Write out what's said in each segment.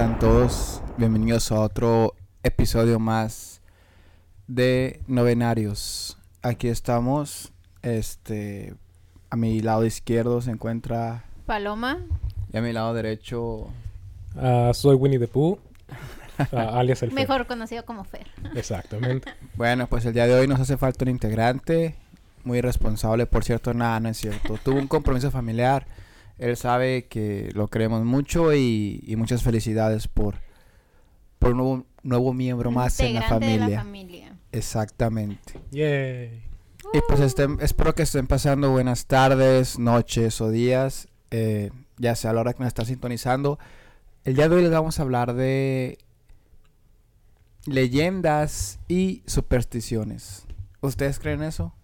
están todos? Bienvenidos a otro episodio más de Novenarios. Aquí estamos. Este, a mi lado izquierdo se encuentra Paloma. y a mi lado derecho Ah, soy Winnie the Pooh, ah, alias el Fer. Mejor conocido como Fer. Exactamente. Bueno, pues el día de hoy nos hace falta un integrante muy responsable, por cierto, nada, no es cierto. Tuvo un compromiso familiar. Él sabe que lo queremos mucho y, y muchas felicidades por, por un nuevo, nuevo miembro más en la Integrante de familia. la familia. Exactamente. Yay. Y pues estén, espero que estén pasando buenas tardes, noches o días, eh, ya sea a la hora que nos está sintonizando. El día de hoy les vamos a hablar de leyendas y supersticiones. ¿Ustedes creen eso?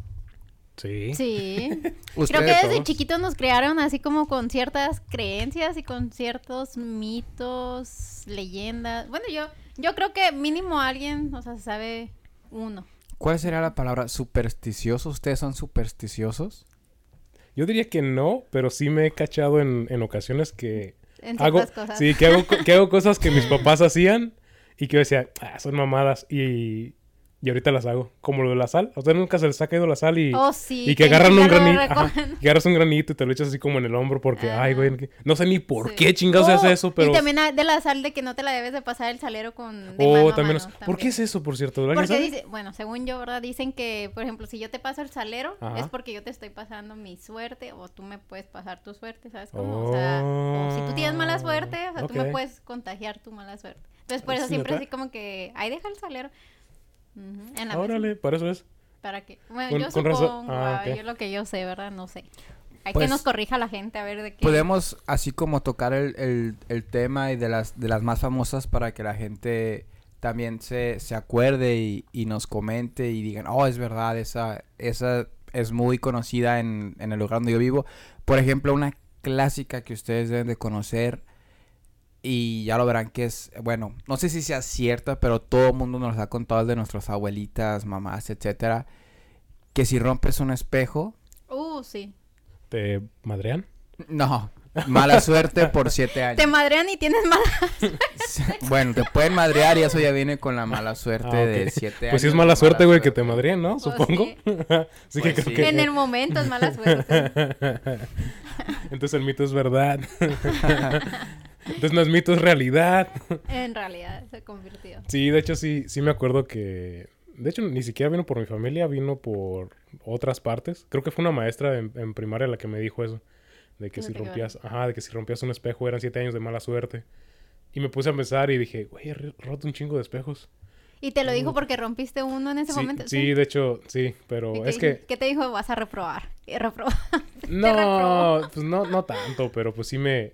Sí. Sí. Creo que desde todos. chiquitos nos crearon así como con ciertas creencias y con ciertos mitos, leyendas. Bueno, yo yo creo que mínimo alguien, o sea, sabe uno. ¿Cuál sería la palabra supersticioso? ¿Ustedes son supersticiosos? Yo diría que no, pero sí me he cachado en, en ocasiones que En hago, ciertas cosas. sí, que hago, que hago cosas que mis papás hacían y que yo decía, ah, son mamadas y, y ahorita las hago. Como lo de la sal. A ustedes nunca se les ha caído la sal y, Oh, sí. y que agarran un granito. que agarras un granito y te lo echas así como en el hombro porque, ay, güey, que- no sé ni por Sí. qué chingados se hace Oh, eso, pero... Y también de la sal de que no te la debes de pasar el salero con... De Oh, mano a también, mano, es- ¿Por qué es eso, por cierto? ¿Alguien Porque sabe? dice, bueno, según yo, ¿verdad? Dicen que, por ejemplo, si yo te paso el salero, Ajá. es porque yo te estoy pasando mi suerte o tú me puedes pasar tu suerte, ¿sabes cómo? O sea, o si tú tienes mala suerte, o sea, tú me puedes contagiar tu mala suerte. Entonces, por ¿Es eso siempre así como que, ahí deja el salero. En la Órale, mesa. por eso es. ¿Para qué? Bueno, Con- yo con supongo, Ah, ah, ok. yo lo que yo sé, ¿verdad? No sé. Hay Pues, que nos corrija la gente a ver de qué. Podemos así como tocar el, el- el tema y de las, de las más famosas para que la gente también se, se acuerde y, y nos comente y digan, oh, es verdad, esa, esa es muy conocida en, en el lugar donde yo vivo. Por ejemplo, una clásica que ustedes deben de conocer y ya lo verán que es, bueno, no sé si sea cierta, pero todo el mundo nos ha contado de nuestras abuelitas, mamás, etcétera, que si rompes un espejo, Uh, sí. ¿Te madrean? no, mala suerte por siete años. Te madrean y tienes mala... Bueno, te pueden madrear y eso ya viene con la mala suerte Ah, de siete años. Pues sí es mala suerte, güey, que te suerte. madreen, ¿no? Pues Supongo. sí. sí Pues que sí. creo que... En el momento es mala suerte. Entonces el mito es verdad. Entonces no es mito, es realidad. En realidad se convirtió. Sí, de hecho sí, sí me acuerdo que... De hecho, ni siquiera vino por mi familia, vino por otras partes. Creo que fue una maestra en, en primaria la que me dijo eso. De que No si rompías... Ajá, de que si rompías un espejo eran siete años de mala suerte. Y me puse a pensar y dije, güey, he roto un chingo de espejos. Y te lo dijo porque rompiste uno en ese sí, momento. sí, de hecho, sí, pero ¿Y qué es que... ¿Qué te dijo? Vas a reprobar. Y reprobar. No, pues no, no tanto, pero pues sí me...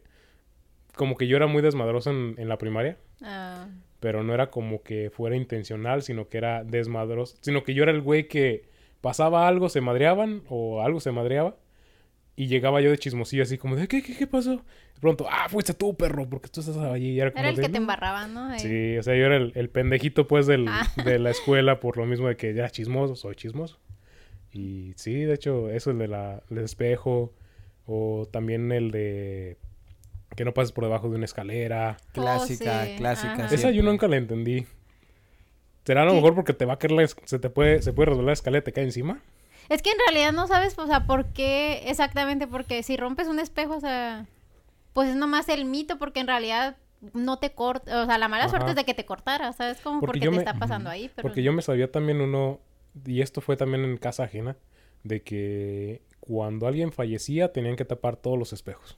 Como que yo era muy desmadroso en, en la primaria, Ah, pero no era como que fuera intencional, sino que era desmadroso. Sino que yo era el güey que pasaba algo, se madreaban o algo se madreaba. Y llegaba yo de chismosillo así como de, ¿qué, qué, qué pasó? De pronto, ah, fuiste tú, perro, porque tú estás allí. Y era como era el de, que te embarraba, ¿no? Ahí. Sí, o sea, yo era el, el pendejito, pues, del, Ah. de la escuela por lo mismo de que ya chismoso, soy chismoso. Y sí, de hecho, eso el de la, el espejo, o también el de que no pases por debajo de una escalera. Clásica, Oh, sí, clásica. ajá. Esa yo nunca la entendí. ¿Será a lo ¿Qué? mejor porque te va a caer la, se te puede, se puede resbalar la escalera y te cae encima? Es que en realidad no sabes, o sea, por qué exactamente, porque si rompes un espejo, o sea, pues es nomás el mito, porque en realidad no te corta, o sea, la mala suerte es de que te cortara, ¿sabes? Como Porque te me- está pasando ahí, pero... Porque yo me sabía también uno, y esto fue también en casa ajena, de que cuando alguien fallecía tenían que tapar todos los espejos.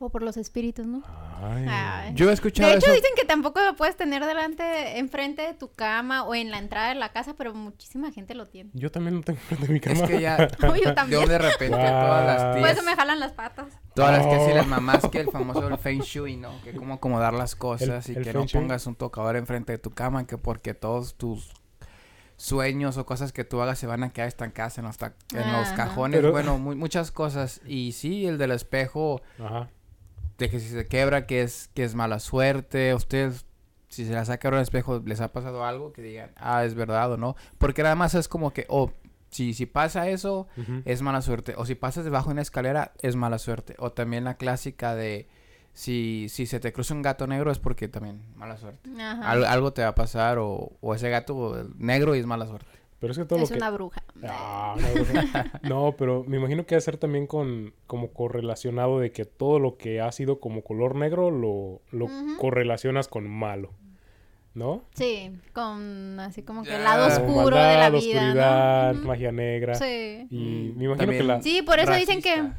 O por los espíritus, ¿no? Ay. Ay. Yo he escuchado De hecho, eso. dicen que tampoco lo puedes tener delante, enfrente de tu cama o en la entrada de la casa, pero muchísima gente lo tiene. Yo también lo tengo frente a mi cama. Es que ya, No, yo yo también. de repente todas las Wow. Por tías, eso me jalan las patas. todas las tías y las mamás que el famoso el feng shui, ¿no? Que cómo acomodar las cosas El- y el que no shui. pongas un tocador enfrente de tu cama, que porque todos tus sueños o cosas que tú hagas se van a quedar estancadas en los, ta- en los Ajá. cajones, Pero- bueno, mu- muchas cosas. Y sí, el del espejo, Ajá. De que si se quebra, que es, que es mala suerte. Ustedes, si se ha quebrado el espejo, ¿les ha pasado algo? Que digan, ah, es verdad o no. Porque nada más es como que, oh, si, si pasa eso, es mala suerte. O si pasas debajo de una escalera, es mala suerte. O también la clásica de si, si se te cruza un gato negro es porque también mala suerte. Al- algo te va a pasar o, o ese gato negro y es mala suerte. Pero es que todo es lo que... una bruja. Ah, una bruja. no, pero me imagino que va a ser también con como correlacionado de que todo lo que ha sido como color negro lo, lo correlacionas con malo. ¿No? Sí, con así como que el lado oscuro de la vida. oscuridad, ¿no? Magia negra. Sí. Y me imagino También que la... Sí, por eso dicen que.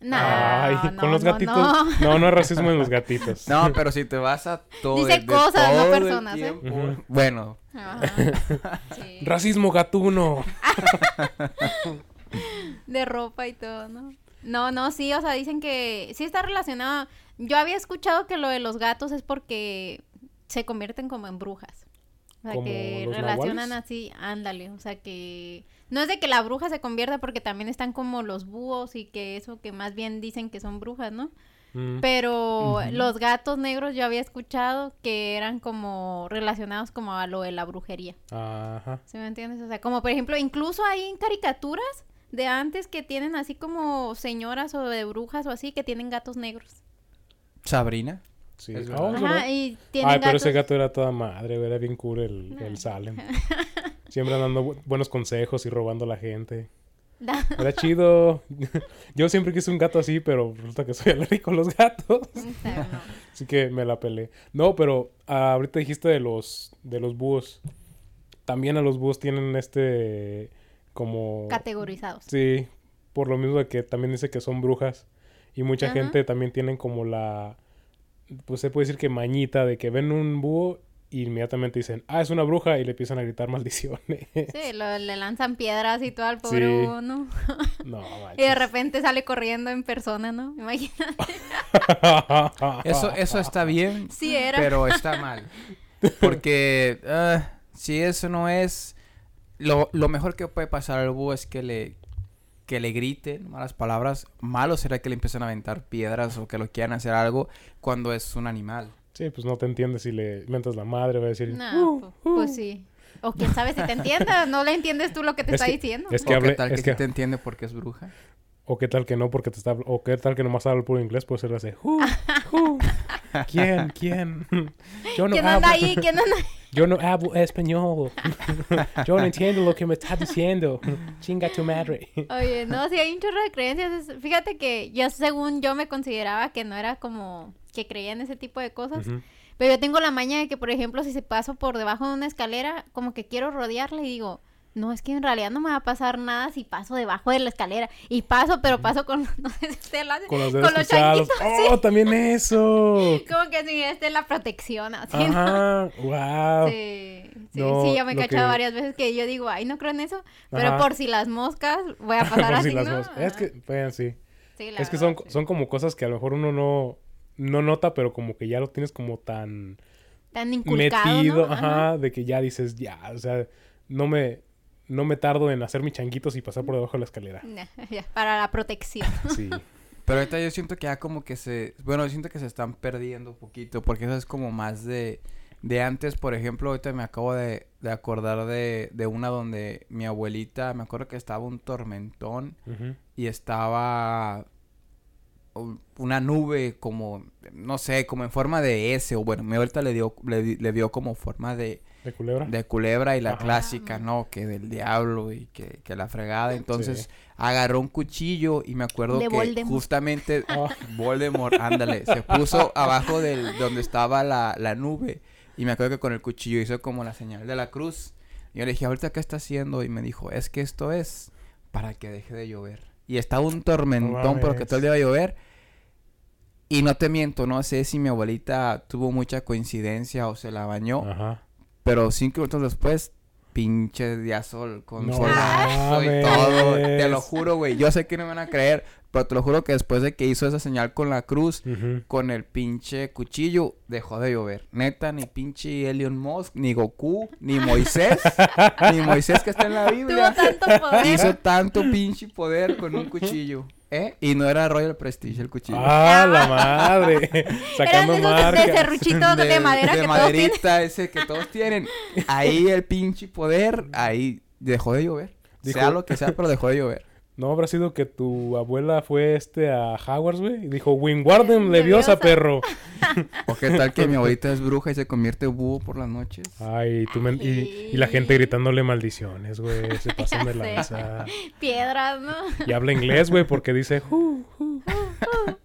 No, Ay, no, con los no, gatitos. no. No, no, es racismo en los gatitos. No, pero si te vas a todo. Dice de cosas, no todo personas, ¿eh? Bueno, Ajá. Sí. Racismo gatuno. de ropa y todo, ¿no? No, no, sí, o sea, dicen que sí está relacionado. Yo había escuchado que lo de los gatos es porque se convierten como en brujas. O sea, ¿Como que relacionan nahuales? así, ándale, o sea, que no es de que la bruja se convierta porque también están como los búhos y que eso que más bien dicen que son brujas, ¿no? Mm. Pero los gatos negros yo había escuchado que eran como relacionados como a lo de la brujería. Ajá. ¿Sí me entiendes? O sea, como por ejemplo, incluso hay caricaturas de antes que tienen así como señoras o de brujas o así que tienen gatos negros. Sabrina. Sí. Es. Ajá, y tienen Ay, pero ese gato era toda madre, era bien cool el, el Salem. Siempre dando bu- buenos consejos y robando a la gente. Era chido. Yo siempre quise un gato así, pero resulta que soy alérgico a los gatos. Así que me la pelé. No, pero ah, ahorita dijiste de los de los búhos. También a los búhos tienen este como Categorizados. Sí, por lo mismo de que también dice que son brujas y mucha Ajá. gente también tienen como la pues se puede decir que mañita de que ven un búho y inmediatamente dicen, "Ah, es una bruja" y le empiezan a gritar maldiciones. Sí, lo- le lanzan piedras y todo al pobre Sí. búho, ¿no? no, Y de manches. repente sale corriendo en persona, ¿no? Imagínate. Eso, eso está bien, Sí era. pero está mal. Porque ah, si eso no es... Lo, lo mejor que puede pasar al búho es que le, que le griten malas palabras. Malo será que le empiecen a aventar piedras o que lo quieran hacer algo cuando es un animal. Sí, pues no te entiendes si le mentas la madre, va a decir, No, "Uh, pu- uh". pues sí. O quién sabe si te entienda, no le entiendes tú lo que te Es está que- diciendo. es o que hable- qué tal es que, que- sí te entiende porque es bruja. O qué tal que no, porque te está... O qué tal que nomás habla puro inglés, puede ser así. "Who? Who? ¿Quién? ¿Quién? Yo no ¿Quién anda hablo... ahí? ¿Quién anda Yo no hablo español. Yo no entiendo lo que me está diciendo. Chinga tu madre. Oye, no, sí hay un chorro de creencias. Fíjate que yo, según yo, me consideraba que no era como que creía en ese tipo de cosas. Ujú. Pero yo tengo la maña de que, por ejemplo, si se paso por debajo de una escalera, como que quiero rodearla y digo, no, es que en realidad no me va a pasar nada si paso debajo de la escalera. Y paso, pero paso con, no sé si usted lo hace, Con los dedos los changuitos, ¡Oh, también eso! Como que si este la protección, así, ¿no? Ajá, wow. Sí, sí, No, sí, yo me he cachado que- varias veces que yo digo, ay, no creo en eso, pero Ajá. por si las moscas voy a pasar Por así, si las ¿no? mos- Es que, bueno, sí. Sí, la Es que son, verdad, sí. son como cosas que a lo mejor uno no, no nota, pero como que ya lo tienes como tan tan inculcado, metido, ¿no? ajá, de que ya dices, ya, o sea, no me, no me tardo en hacer mis changuitos y pasar por debajo de la escalera. Ya, para la protección. Sí. Pero ahorita yo siento que ya como que se... Bueno, yo siento que se están perdiendo un poquito. Porque eso es como más de... De antes, por ejemplo, ahorita me acabo de, de acordar de, de una donde mi abuelita... Me acuerdo que estaba un tormentón. Y estaba... Una nube como... No sé, como en forma de S. O bueno, mi abuelita le dio, le, le dio como forma de... ¿De culebra? De culebra y la Ajá. clásica, ¿no? Que del diablo y que, que la fregada. Entonces Sí. agarró un cuchillo y me acuerdo De que Voldemort. justamente Ah. Voldemort, ándale, se puso abajo del donde estaba la, la nube y me acuerdo que con el cuchillo hizo como la señal de la cruz. Y yo le dije, ¿ahorita qué está haciendo? Y me dijo, es que esto es para que deje de llover. Y estaba un tormentón, pero que todo el día iba a llover. Y no te miento, no sé si mi abuelita tuvo mucha coincidencia o se la bañó. Ajá. Pero cinco minutos después, pinche día sol con No solazo y todo. Te lo juro, güey. Yo sé que no me van a creer, pero te lo juro que después de que hizo esa señal con la cruz, con el pinche cuchillo, dejó de llover. Neta, ni pinche Elon Musk, ni Goku, ni Moisés, ni Moisés que está en la Tuvo Biblia, tanto poder. hizo tanto pinche poder con un cuchillo. ¿Eh? Y no era Royal Prestige el cuchillo. ¡Ah, la madre! Eran Sacando de esos de marcas. serruchitos de, madera de que todos tienen. maderita ese que todos tienen. Ahí el pinche poder, ahí dejó de llover. Dijo- Sea lo que sea, pero dejó de llover. No habrá sido que tu abuela fue este a Hogwarts, güey, y dijo, Wingardium Leviosa. Leviosa, perro. O qué tal que mi abuelita es bruja y se convierte en búho por las noches. Ay, tú men- y, y la gente gritándole maldiciones, güey, se pasan de lanza. Piedras, ¿no? Y habla inglés, güey, porque dice, "Ju, ju".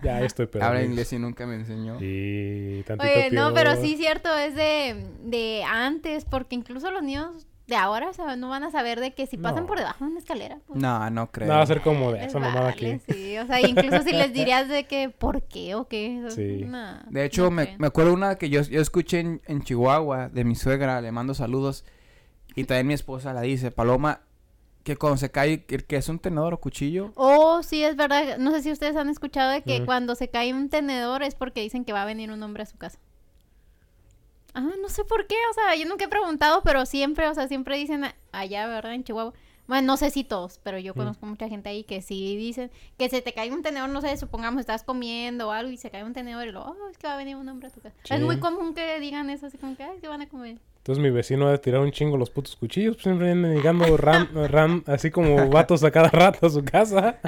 ya estoy pero Habla inglés y nunca me enseñó. Y tantito Oye, no, pero sí cierto, es de, de antes, porque incluso los niños de ahora o sea, no van a saber de que si pasan No. por debajo de una escalera. pues, No, no creo. No, va a ser como de esa mamada vale, aquí. Sí, o sea, incluso si les dirías de que, ¿por qué o qué? Sí. No, De hecho, no me, me acuerdo una que yo, yo escuché en, en Chihuahua de mi suegra, le mando saludos. Y también mi esposa la dice, Paloma, que cuando se cae, que, que es un tenedor o cuchillo. Oh, sí, es verdad. No sé si ustedes han escuchado de que cuando se cae un tenedor es porque dicen que va a venir un hombre a su casa. Ah, no sé por qué, o sea, yo nunca he preguntado, pero siempre, o sea, siempre dicen allá, ¿verdad? En Chihuahua. Bueno, no sé si todos, pero yo conozco mucha gente ahí que sí dicen que se te cae un tenedor, no sé, supongamos estás comiendo o algo y se cae un tenedor y luego, oh, es que va a venir un hombre a tu casa. Sí. Es muy común que digan eso, así como que, ay, se van a comer. Entonces mi vecino ha tirar un chingo los putos cuchillos. Pues siempre vienen llegando ran, ran, así como vatos a cada rato a su casa.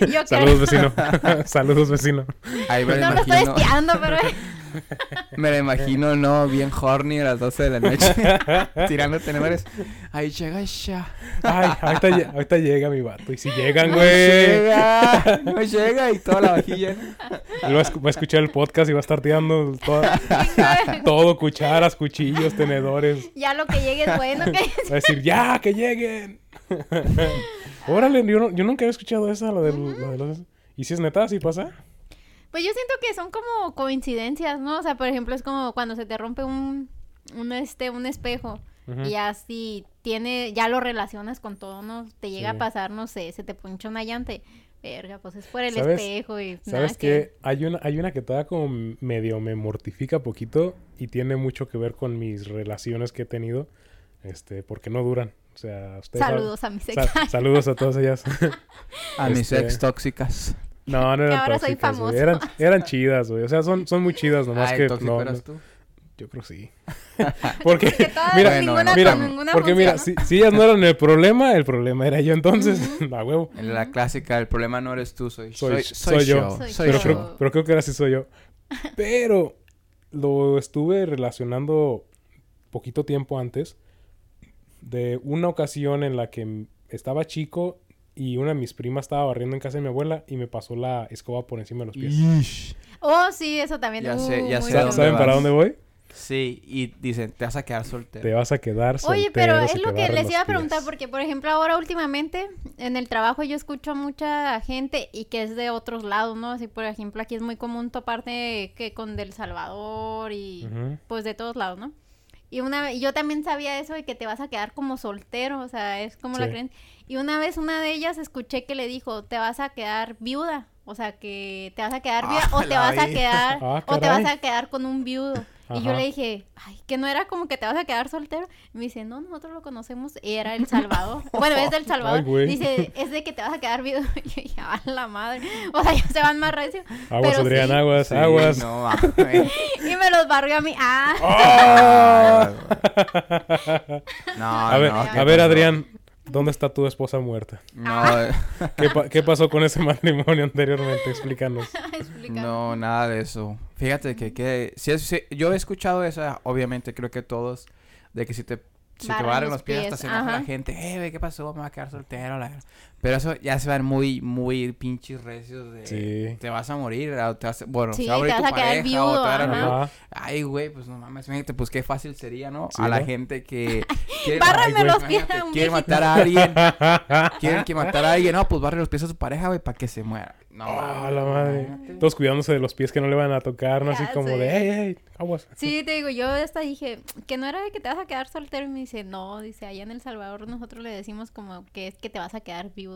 Yo Saludos, creo. vecino. Saludos, vecino. Ahí me No lo lo estoy espiando, pero... Me lo imagino, ¿no? Bien horny a las 12 de la noche. tirando tenedores. Ahí llega ya. Ay, ahorita, ahorita llega mi vato. Y si llegan, No güey. llega. No llega. Y toda la vajilla. Él va a, escuchar el podcast y va a estar tirando toda- todo, cucharas, cuchillos, tenedores. ya lo que llegue es bueno, que Va a decir, ya, que lleguen. Órale, yo, no- yo nunca había escuchado esa, lo, del- lo de los... ¿Y si es neta? ¿Sí pasa? Pues yo siento que son como coincidencias, ¿no? O sea, por ejemplo, es como cuando se te rompe un, un este, un espejo. Y así tiene, ya lo relacionas con todo, ¿no? Te llega Sí. a pasar, no sé, se te poncha una llanta y, verga, pues es por el ¿Sabes- espejo y nada ¿Sabes que... qué? Hay una, hay una que todavía como medio me mortifica poquito y tiene mucho que ver con mis relaciones que he tenido, este, porque no duran. O sea, ustedes saben- Saludos a mi Sa- sexta. saludos a todas ellas. A mis Este- ex tóxicas. No, no eran ahora soy tóxicas, famoso. Eran, eran chidas, güey. O sea, son, son muy chidas, nomás Ay, que tóxico no, eras no- tú. Yo creo sí. Porque, Que mira, Bueno, ninguna, no, mira, ninguna porque mira, si, si ellas no eran el problema, el problema era yo entonces, a huevo. En la clásica, el problema no eres tú, soy, Soy- soy, soy yo. Soy soy Pero yo. creo, pero creo que ahora sí soy yo. Pero lo estuve relacionando poquito tiempo antes de una ocasión en la que estaba chico y una de mis primas estaba barriendo en casa de mi abuela y me pasó la escoba por encima de los pies. Ish. Oh, sí, eso también. Ya uh, sé, ya sé a dónde ¿Saben para dónde voy? Sí, y dicen, te vas a quedar soltero. Te vas a quedar soltero. Oye, pero es lo que les iba a preguntar, pies. porque por ejemplo ahora últimamente en el trabajo yo escucho mucha gente y que es de otros lados, ¿no? Así por ejemplo aquí es muy común toparte que con del Salvador y pues de todos lados, ¿no? Y una vez, yo también sabía eso de que te vas a quedar como soltero, o sea, es como la Sí. creen. Y una vez una de ellas escuché que le dijo, te vas a quedar viuda, o sea, que te vas a quedar viuda Ah, o te vas a quedar Ah, o te vas a quedar con un viudo. Y yo le dije, ay, que no era como que te vas a quedar soltero. Y me dice, no, nosotros lo conocemos. Y era El Salvador. bueno, es del Salvador. Ay, dice, es de que te vas a quedar viudo. Y yo dije, a la madre. O sea, ya se van más recio. Aguas, Pero Adrián, sí. aguas, Sí, aguas. No. Y me los barrió a mí. Ah, ¡Ah! No, a ver, no, ¿qué a ver? Adrián, ¿dónde está tu esposa muerta? No, ¿Qué, pa- qué pasó con ese matrimonio anteriormente? Explícanos. no, nada de eso. Fíjate que, que si es- si- yo he escuchado esa, obviamente creo que todos, de que si te, si te Barren barren los pies, pies, hasta se enoja la gente, eh, ¿qué pasó? Me va a quedar soltero. la- Pero eso ya se van muy, muy pinches recios de, Sí. te vas a morir, o te vas, bueno, Sí, se va a morir te tu vas a quedar pareja, o viudo, te van a- ajá. Ay, güey, pues no mames, imagínate, pues qué fácil sería, ¿no? Sí, a la ¿no? gente que... quiere- Bárrame Ay, güey, los pies imagínate, a un Quiere matar a alguien, quieren que matar a alguien, no, pues barre los pies a su pareja, güey, para que se muera. No, Ah, la madre. Todos cuidándose de los pies que no le van a tocar, ¿no? Así como de, hey, hey, aguas. Sí, te digo, yo hasta dije que no era de que te vas a quedar soltero. Y me dice, no, dice, allá en El Salvador nosotros le decimos como que es que te vas a quedar viudo.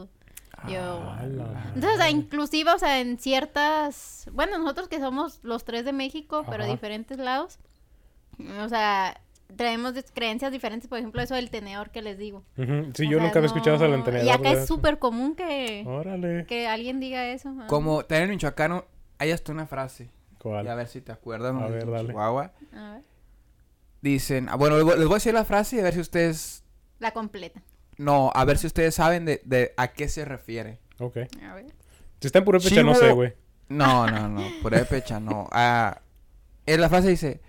Yo, Ah, Entonces, o sea, madre. inclusive, o sea, en ciertas... Bueno, nosotros que somos los tres de México, pero Ajá. diferentes lados. O sea, traemos creencias diferentes. Por ejemplo, eso del tenedor que les digo. Sí, O yo sea, nunca había escuchado eso del no- entrenador. Y acá es súper común que, Órale. que alguien diga eso. Como también en Michoacán hay hasta una frase, ¿Cuál? y a ver si te acuerdas, ¿no? A ver, dale. Chihuahua. A ver, Dicen, ah, bueno, les voy les voy a decir la frase y a ver si ustedes, la completa. No, a ver si ustedes saben de, de a qué se refiere. Ok. A ver. Si está en Purépecha, no Chivo- sé, güey. No, no, no. Purépecha, no. Ah, en la frase dice...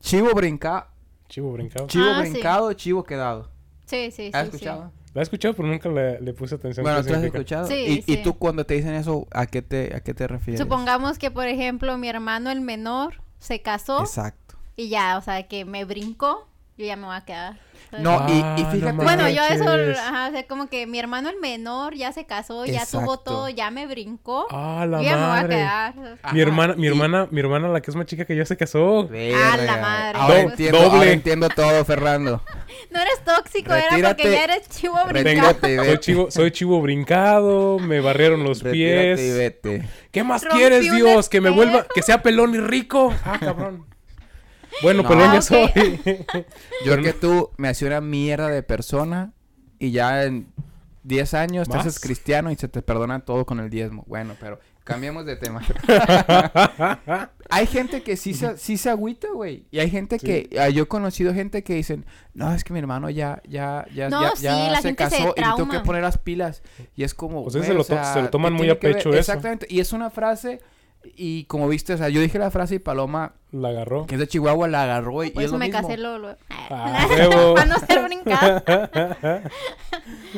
Chivo brincado... Chivo brincado. Chivo Ah, sí. brincado, chivo quedado. Sí, sí, sí. ¿Has sí. escuchado? La he escuchado, pero nunca le, le puse atención. Bueno, ¿tú has significa. escuchado? Sí, ¿Y, y sí. tú cuando te dicen eso, ¿a qué te, a qué te refieres? Supongamos que, por ejemplo, mi hermano el menor se casó Exacto. y ya, o sea, que me brincó, yo ya me voy a quedar. No, y, y Ah, no fíjate... Bueno, yo eso, ajá, o sea, como que mi hermano el menor ya se casó, ya tuvo todo, ya me brincó. Ah, la yo ya me voy a quedar. Mi hermana, mi y- hermana, mi hermana, la que es más chica que yo, se casó. Ah, la Verga. madre. Ahora Do- entiendo, doble. ahora entiendo todo, Fernando. No eres tóxico, era porque ya eres chivo brincado. Retírate y Soy chivo, soy chivo brincado, me barrieron los Retírate y pies. vete. ¿Qué más Rompí quieres, Dios? Que me vuelva, que sea pelón y rico. Ah, cabrón. Bueno, No. pelón ya Ok. soy. Yo que tú me hacía una mierda de persona y ya en 10 años te ¿Más? haces cristiano y se te perdona todo con el diezmo. Bueno, pero cambiemos de tema. hay gente que sí se, sí se agüita, güey. Y hay gente Sí. que... ah, yo he conocido gente que dicen... No, es que mi hermano ya, ya, ya, No, ya, sí, ya la se gente se casó y le tengo que poner las pilas. Y es como... Pues ese güey, se lo o sea, se lo toman ¿qué muy a que ver? pecho eso. Exactamente. Y es una frase... Y como viste, o sea, yo dije la frase y Paloma, La agarró. que es de Chihuahua, la agarró y, y Por es eso lo me mismo. casé luego. Ah. Para no ser brincado.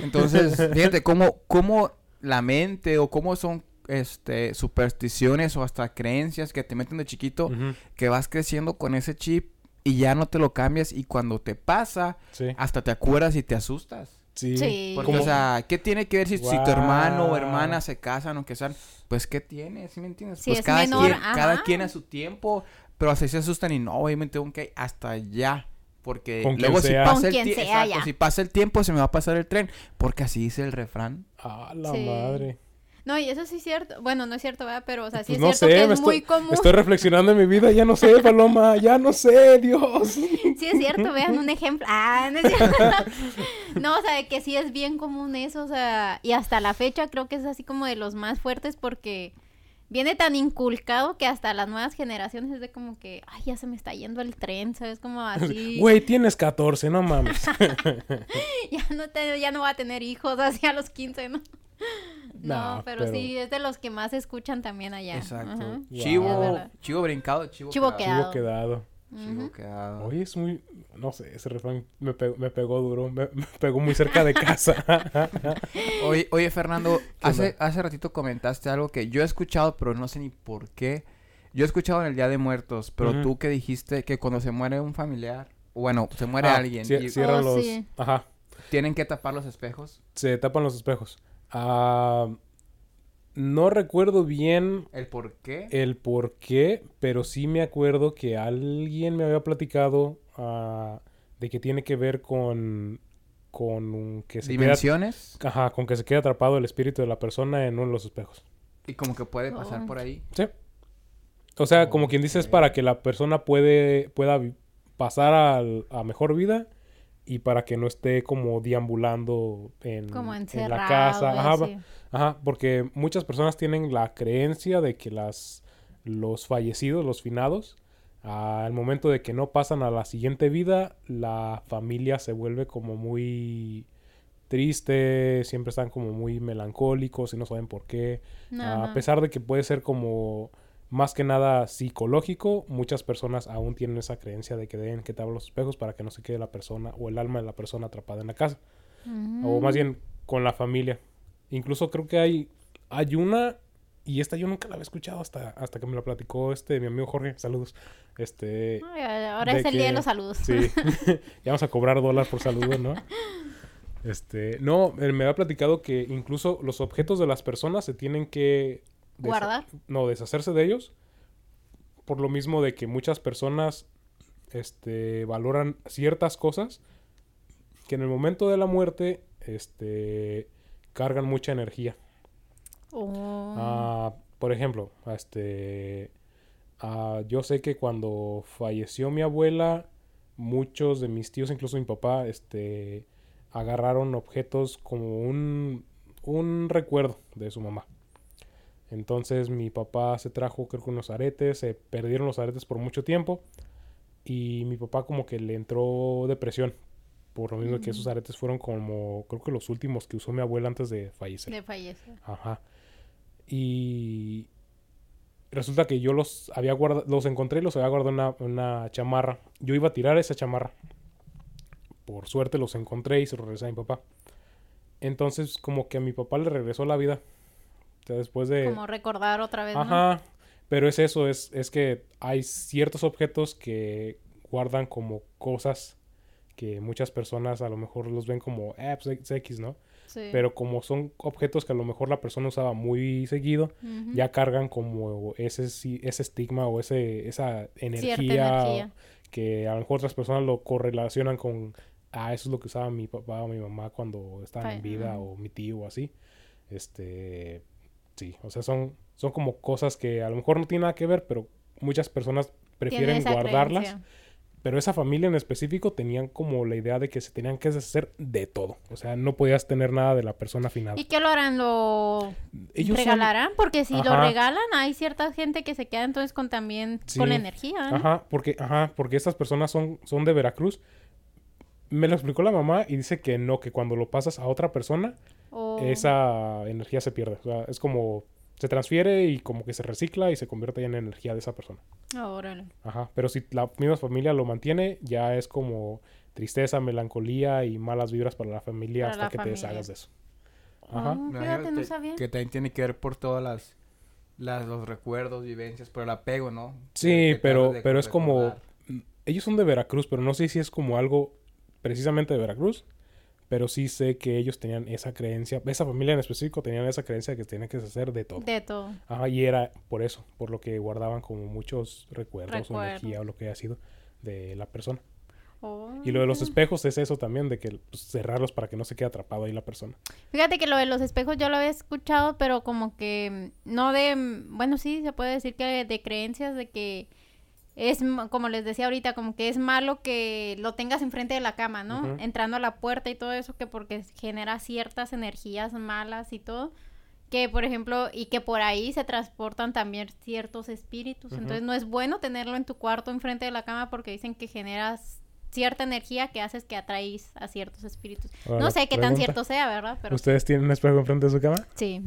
Entonces, fíjate cómo, cómo la mente o cómo son este supersticiones o hasta creencias que te meten de chiquito que vas creciendo con ese chip y ya no te lo cambias y cuando te pasa Sí. hasta te acuerdas y te asustas. Sí. Sí. Porque, o sea, ¿qué tiene que ver si, si tu hermano o hermana se casan o que sean? Pues, ¿qué tiene? ¿Sí me entiendes? Si pues es cada, menor, quien, ajá. cada quien a su tiempo, pero así se asustan y no, obviamente tengo que hasta allá. Porque Con luego si pasa, Con el sea, exacto, ya. si pasa el tiempo se me va a pasar el tren. Porque así dice el refrán. Ah, la Sí. madre. No, y eso sí es cierto. Bueno, no es cierto, ¿verdad? Pero, o sea, sí Pues es no cierto sé, que es muy estoy, común. estoy reflexionando en mi vida. Ya no sé, Paloma. Ya no sé, Dios. Sí es cierto, vean un ejemplo. Ah, no es cierto. No, o sea, de que sí es bien común eso, o sea, y hasta la fecha creo que es así como de los más fuertes porque viene tan inculcado que hasta las nuevas generaciones es de como que, ay, ya se me está yendo el tren, ¿sabes? Como así. Güey, tienes 14, no mames. Ya no, te- ya no va a tener hijos así a los 15, ¿no? No, No, pero, pero- sí, es de los que más escuchan también allá. Exacto. Wow. Chivo, brincado, chivo, Chivo quedado. Chivo quedado. Chivo quedado. Oye, es muy... No sé, ese refrán me pegó, me pegó duro. Me, me pegó muy cerca de casa. Oye, oye, Fernando, ¿Qué hace, hace ratito comentaste algo que yo he escuchado, pero no sé ni por qué. Yo he escuchado en el Día de Muertos, pero tú que dijiste que cuando se muere un familiar, bueno, se muere Ah, alguien, y Cierran Oh, los... sí. Ajá. tienen que tapar los espejos. Se tapan los espejos. Ah, no recuerdo bien ¿El por qué? el por qué, pero sí me acuerdo que alguien me había platicado ah, de que tiene que ver con... Con que se queda... Dimensiones Ajá, con que se queda atrapado el espíritu de la persona en uno de los espejos. y como que puede pasar Oh. por ahí. Sí. O sea, como quien dice, es para que la persona puede, pueda pasar al- a mejor vida y para que no esté como deambulando en, Como en encerrado. la casa. Ajá, porque muchas personas tienen la creencia de que las, los fallecidos, los finados, al momento de que no pasan a la siguiente vida, la familia se vuelve como muy triste, siempre están como muy melancólicos y no saben por qué. A pesar de que puede ser como más que nada psicológico, muchas personas aún tienen esa creencia de que deben que tapar los espejos para que no se quede la persona o el alma de la persona atrapada en la casa. O más bien con la familia. Incluso creo que hay, hay una, y esta yo nunca la había escuchado hasta, hasta que me la platicó este mi amigo Jorge. Saludos. Este. Ay, ahora es el día de los saludos. Sí. ya vamos a cobrar dólar por saludo, ¿no? Este, no, él me había platicado que incluso los objetos de las personas se tienen que Guardar. No, deshacerse de ellos. Por lo mismo de que muchas personas este valoran ciertas cosas que en el momento de la muerte este cargan mucha energía. Oh. Ah, por ejemplo, este, ah, yo sé que cuando falleció mi abuela, muchos de mis tíos, incluso mi papá, este, agarraron objetos como un, un recuerdo de su mamá. Entonces mi papá se trajo, creo que unos aretes, se perdieron los aretes por mucho tiempo y mi papá como que le entró depresión por lo mismo que esos aretes fueron como, creo que los últimos que usó mi abuela antes de fallecer. De fallecer. Ajá. Y resulta que yo los había guardado, los encontré y los había guardado en una, una chamarra. Yo iba a tirar esa chamarra. Por suerte los encontré y se los regresé a mi papá. Entonces, como que a mi papá le regresó la vida. Sea, después de. Como recordar otra vez, ¿no? Ajá. Pero es eso, es, es que hay ciertos objetos que guardan como cosas que muchas personas a lo mejor los ven como, eh, pues es X, ¿no? Sí. Pero como son objetos que a lo mejor la persona usaba muy seguido, ya cargan como ese, ese estigma o ese, esa energía, que a lo mejor otras personas lo correlacionan con, ah, eso es lo que usaba mi papá o mi mamá cuando estaban en vida o mi tío o así. Este, sí, o sea, son, son como cosas que a lo mejor no tienen nada que ver, pero muchas personas prefieren guardarlas. creencia. Pero esa familia en específico tenían como la idea de que se tenían que deshacer de todo. O sea, no podías tener nada de la persona final. ¿Y qué lo harán? ¿Lo Ellos son- regalarán? Porque si lo regalan, hay cierta gente que se queda entonces con también con energía. ¿no? Ajá, porque, ajá, porque estas personas son, son de Veracruz. Me lo explicó la mamá y dice que no, que cuando lo pasas a otra persona, Esa energía se pierde. O sea, es como se transfiere y como que se recicla y se convierte ya en energía de esa persona. Ah, órale. Ajá, pero si la misma familia lo mantiene, ya es como tristeza, melancolía y malas vibras para la familia Para hasta la que familia. te deshagas de eso. Oh, Ajá. Fíjate, no que- sabía. Que también tiene que ver por todas las, las los recuerdos, vivencias, por el apego, ¿no? Sí, Que- pero, pero es como... Ellos son de Veracruz, pero no sé si es como algo precisamente de Veracruz. Pero sí sé que ellos tenían esa creencia, esa familia en específico tenían esa creencia de que tenían que deshacer de todo. De todo. Ajá, y era por eso, por lo que guardaban como muchos recuerdos, o energía o lo que haya sido de la persona. Oh, Y lo de los mira. espejos es eso también, de que pues, cerrarlos para que no se quede atrapado ahí la persona. Fíjate que lo de los espejos yo lo había escuchado, pero como que mm, no de, mm, bueno, sí, se puede decir que de creencias de que es, como les decía ahorita, como que es malo que lo tengas enfrente de la cama, ¿no? Entrando a la puerta y todo eso, que porque genera ciertas energías malas y todo. Que, por ejemplo, y que por ahí se transportan también ciertos espíritus. Entonces no es bueno tenerlo en tu cuarto enfrente de la cama porque dicen que generas cierta energía que haces que atraís a ciertos espíritus. Ahora, no sé qué tan cierto sea, ¿verdad? Pero ¿Ustedes tienen un espejo enfrente de su cama? Sí.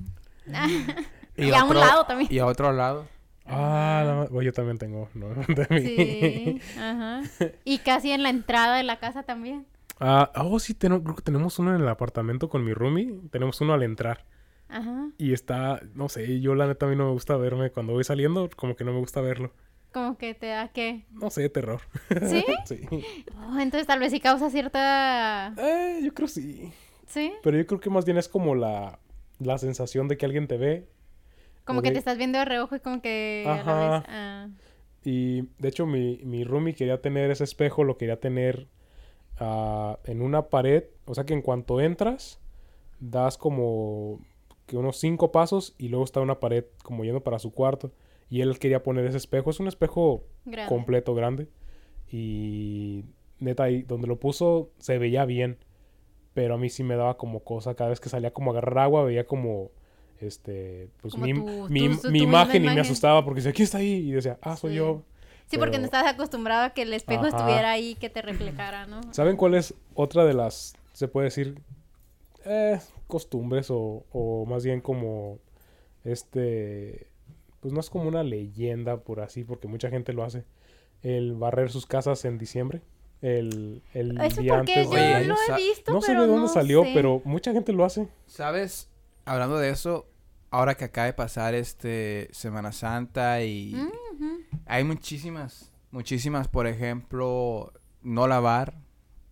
Y a un lado también. Y a otro lado. Ah, no, bueno, yo también tengo, ¿no? De mí. Sí, ajá. Y casi en la entrada de la casa también. Ah, oh, sí, tenemos, creo que tenemos uno en el apartamento con mi roomie. Tenemos uno al entrar. Ajá. Y está, no sé, yo la neta a mí no me gusta verme cuando voy saliendo, como que no me gusta verlo. Como que te da que. No sé, terror. ¿Sí? sí. Oh, entonces tal vez sí causa cierta. Eh, yo creo sí. Sí. Pero yo creo que más bien es como la, la sensación de que alguien te ve. Como que te estás viendo de reojo y como que. a la Ajá. vez, ah, Y de hecho mi, mi roomie quería tener ese espejo, lo quería tener ah, en una pared. O sea que en cuanto entras, das como que unos cinco pasos y luego está una pared como yendo para su cuarto. Y él quería poner ese espejo. Es un espejo grande. completo, grande. Y neta, ahí donde lo puso se veía bien. Pero a mí sí me daba como cosa. Cada vez que salía como a agarrar agua, veía como. Este. Pues mi, tu- mi- tu- tu mi misma imagen y me asustaba porque decía, aquí está ahí. Y decía, ah, soy Sí. yo. Sí, porque no estás acostumbrado a que el espejo Ajá. estuviera ahí que te reflejara, ¿no? ¿Saben cuál es otra de las, se puede decir, eh, costumbres o, o más bien como, este, pues no es como una leyenda por así, porque mucha gente lo hace, el barrer sus casas en diciembre, el, el Eso día porque antes yo año. lo he visto, No sé pero de dónde no salió, sé. pero mucha gente lo hace. ¿Sabes? Hablando de eso, ahora que acaba de pasar este Semana Santa y hay muchísimas, muchísimas, por ejemplo, no lavar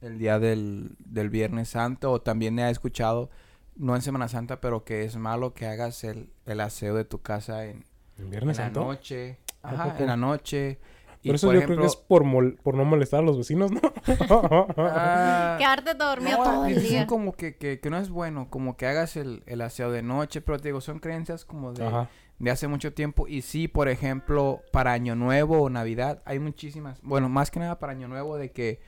el día del, del Viernes Santo o también he escuchado, no en Semana Santa, pero que es malo que hagas el, el aseo de tu casa en, ¿El en Viernes la Santo? noche. ¿A Ajá, en la noche. Y Pero eso por yo ejemplo, creo que es por, mol- por no molestar a los vecinos, ¿no? ah, Quedarte dormido No, todo el día. como que, que, que no es bueno, como que hagas el, el aseo de noche, pero te digo, son creencias como de, Ajá. de hace mucho tiempo. Y sí, por ejemplo, para Año Nuevo o Navidad, hay muchísimas, bueno, más que nada para Año Nuevo, de que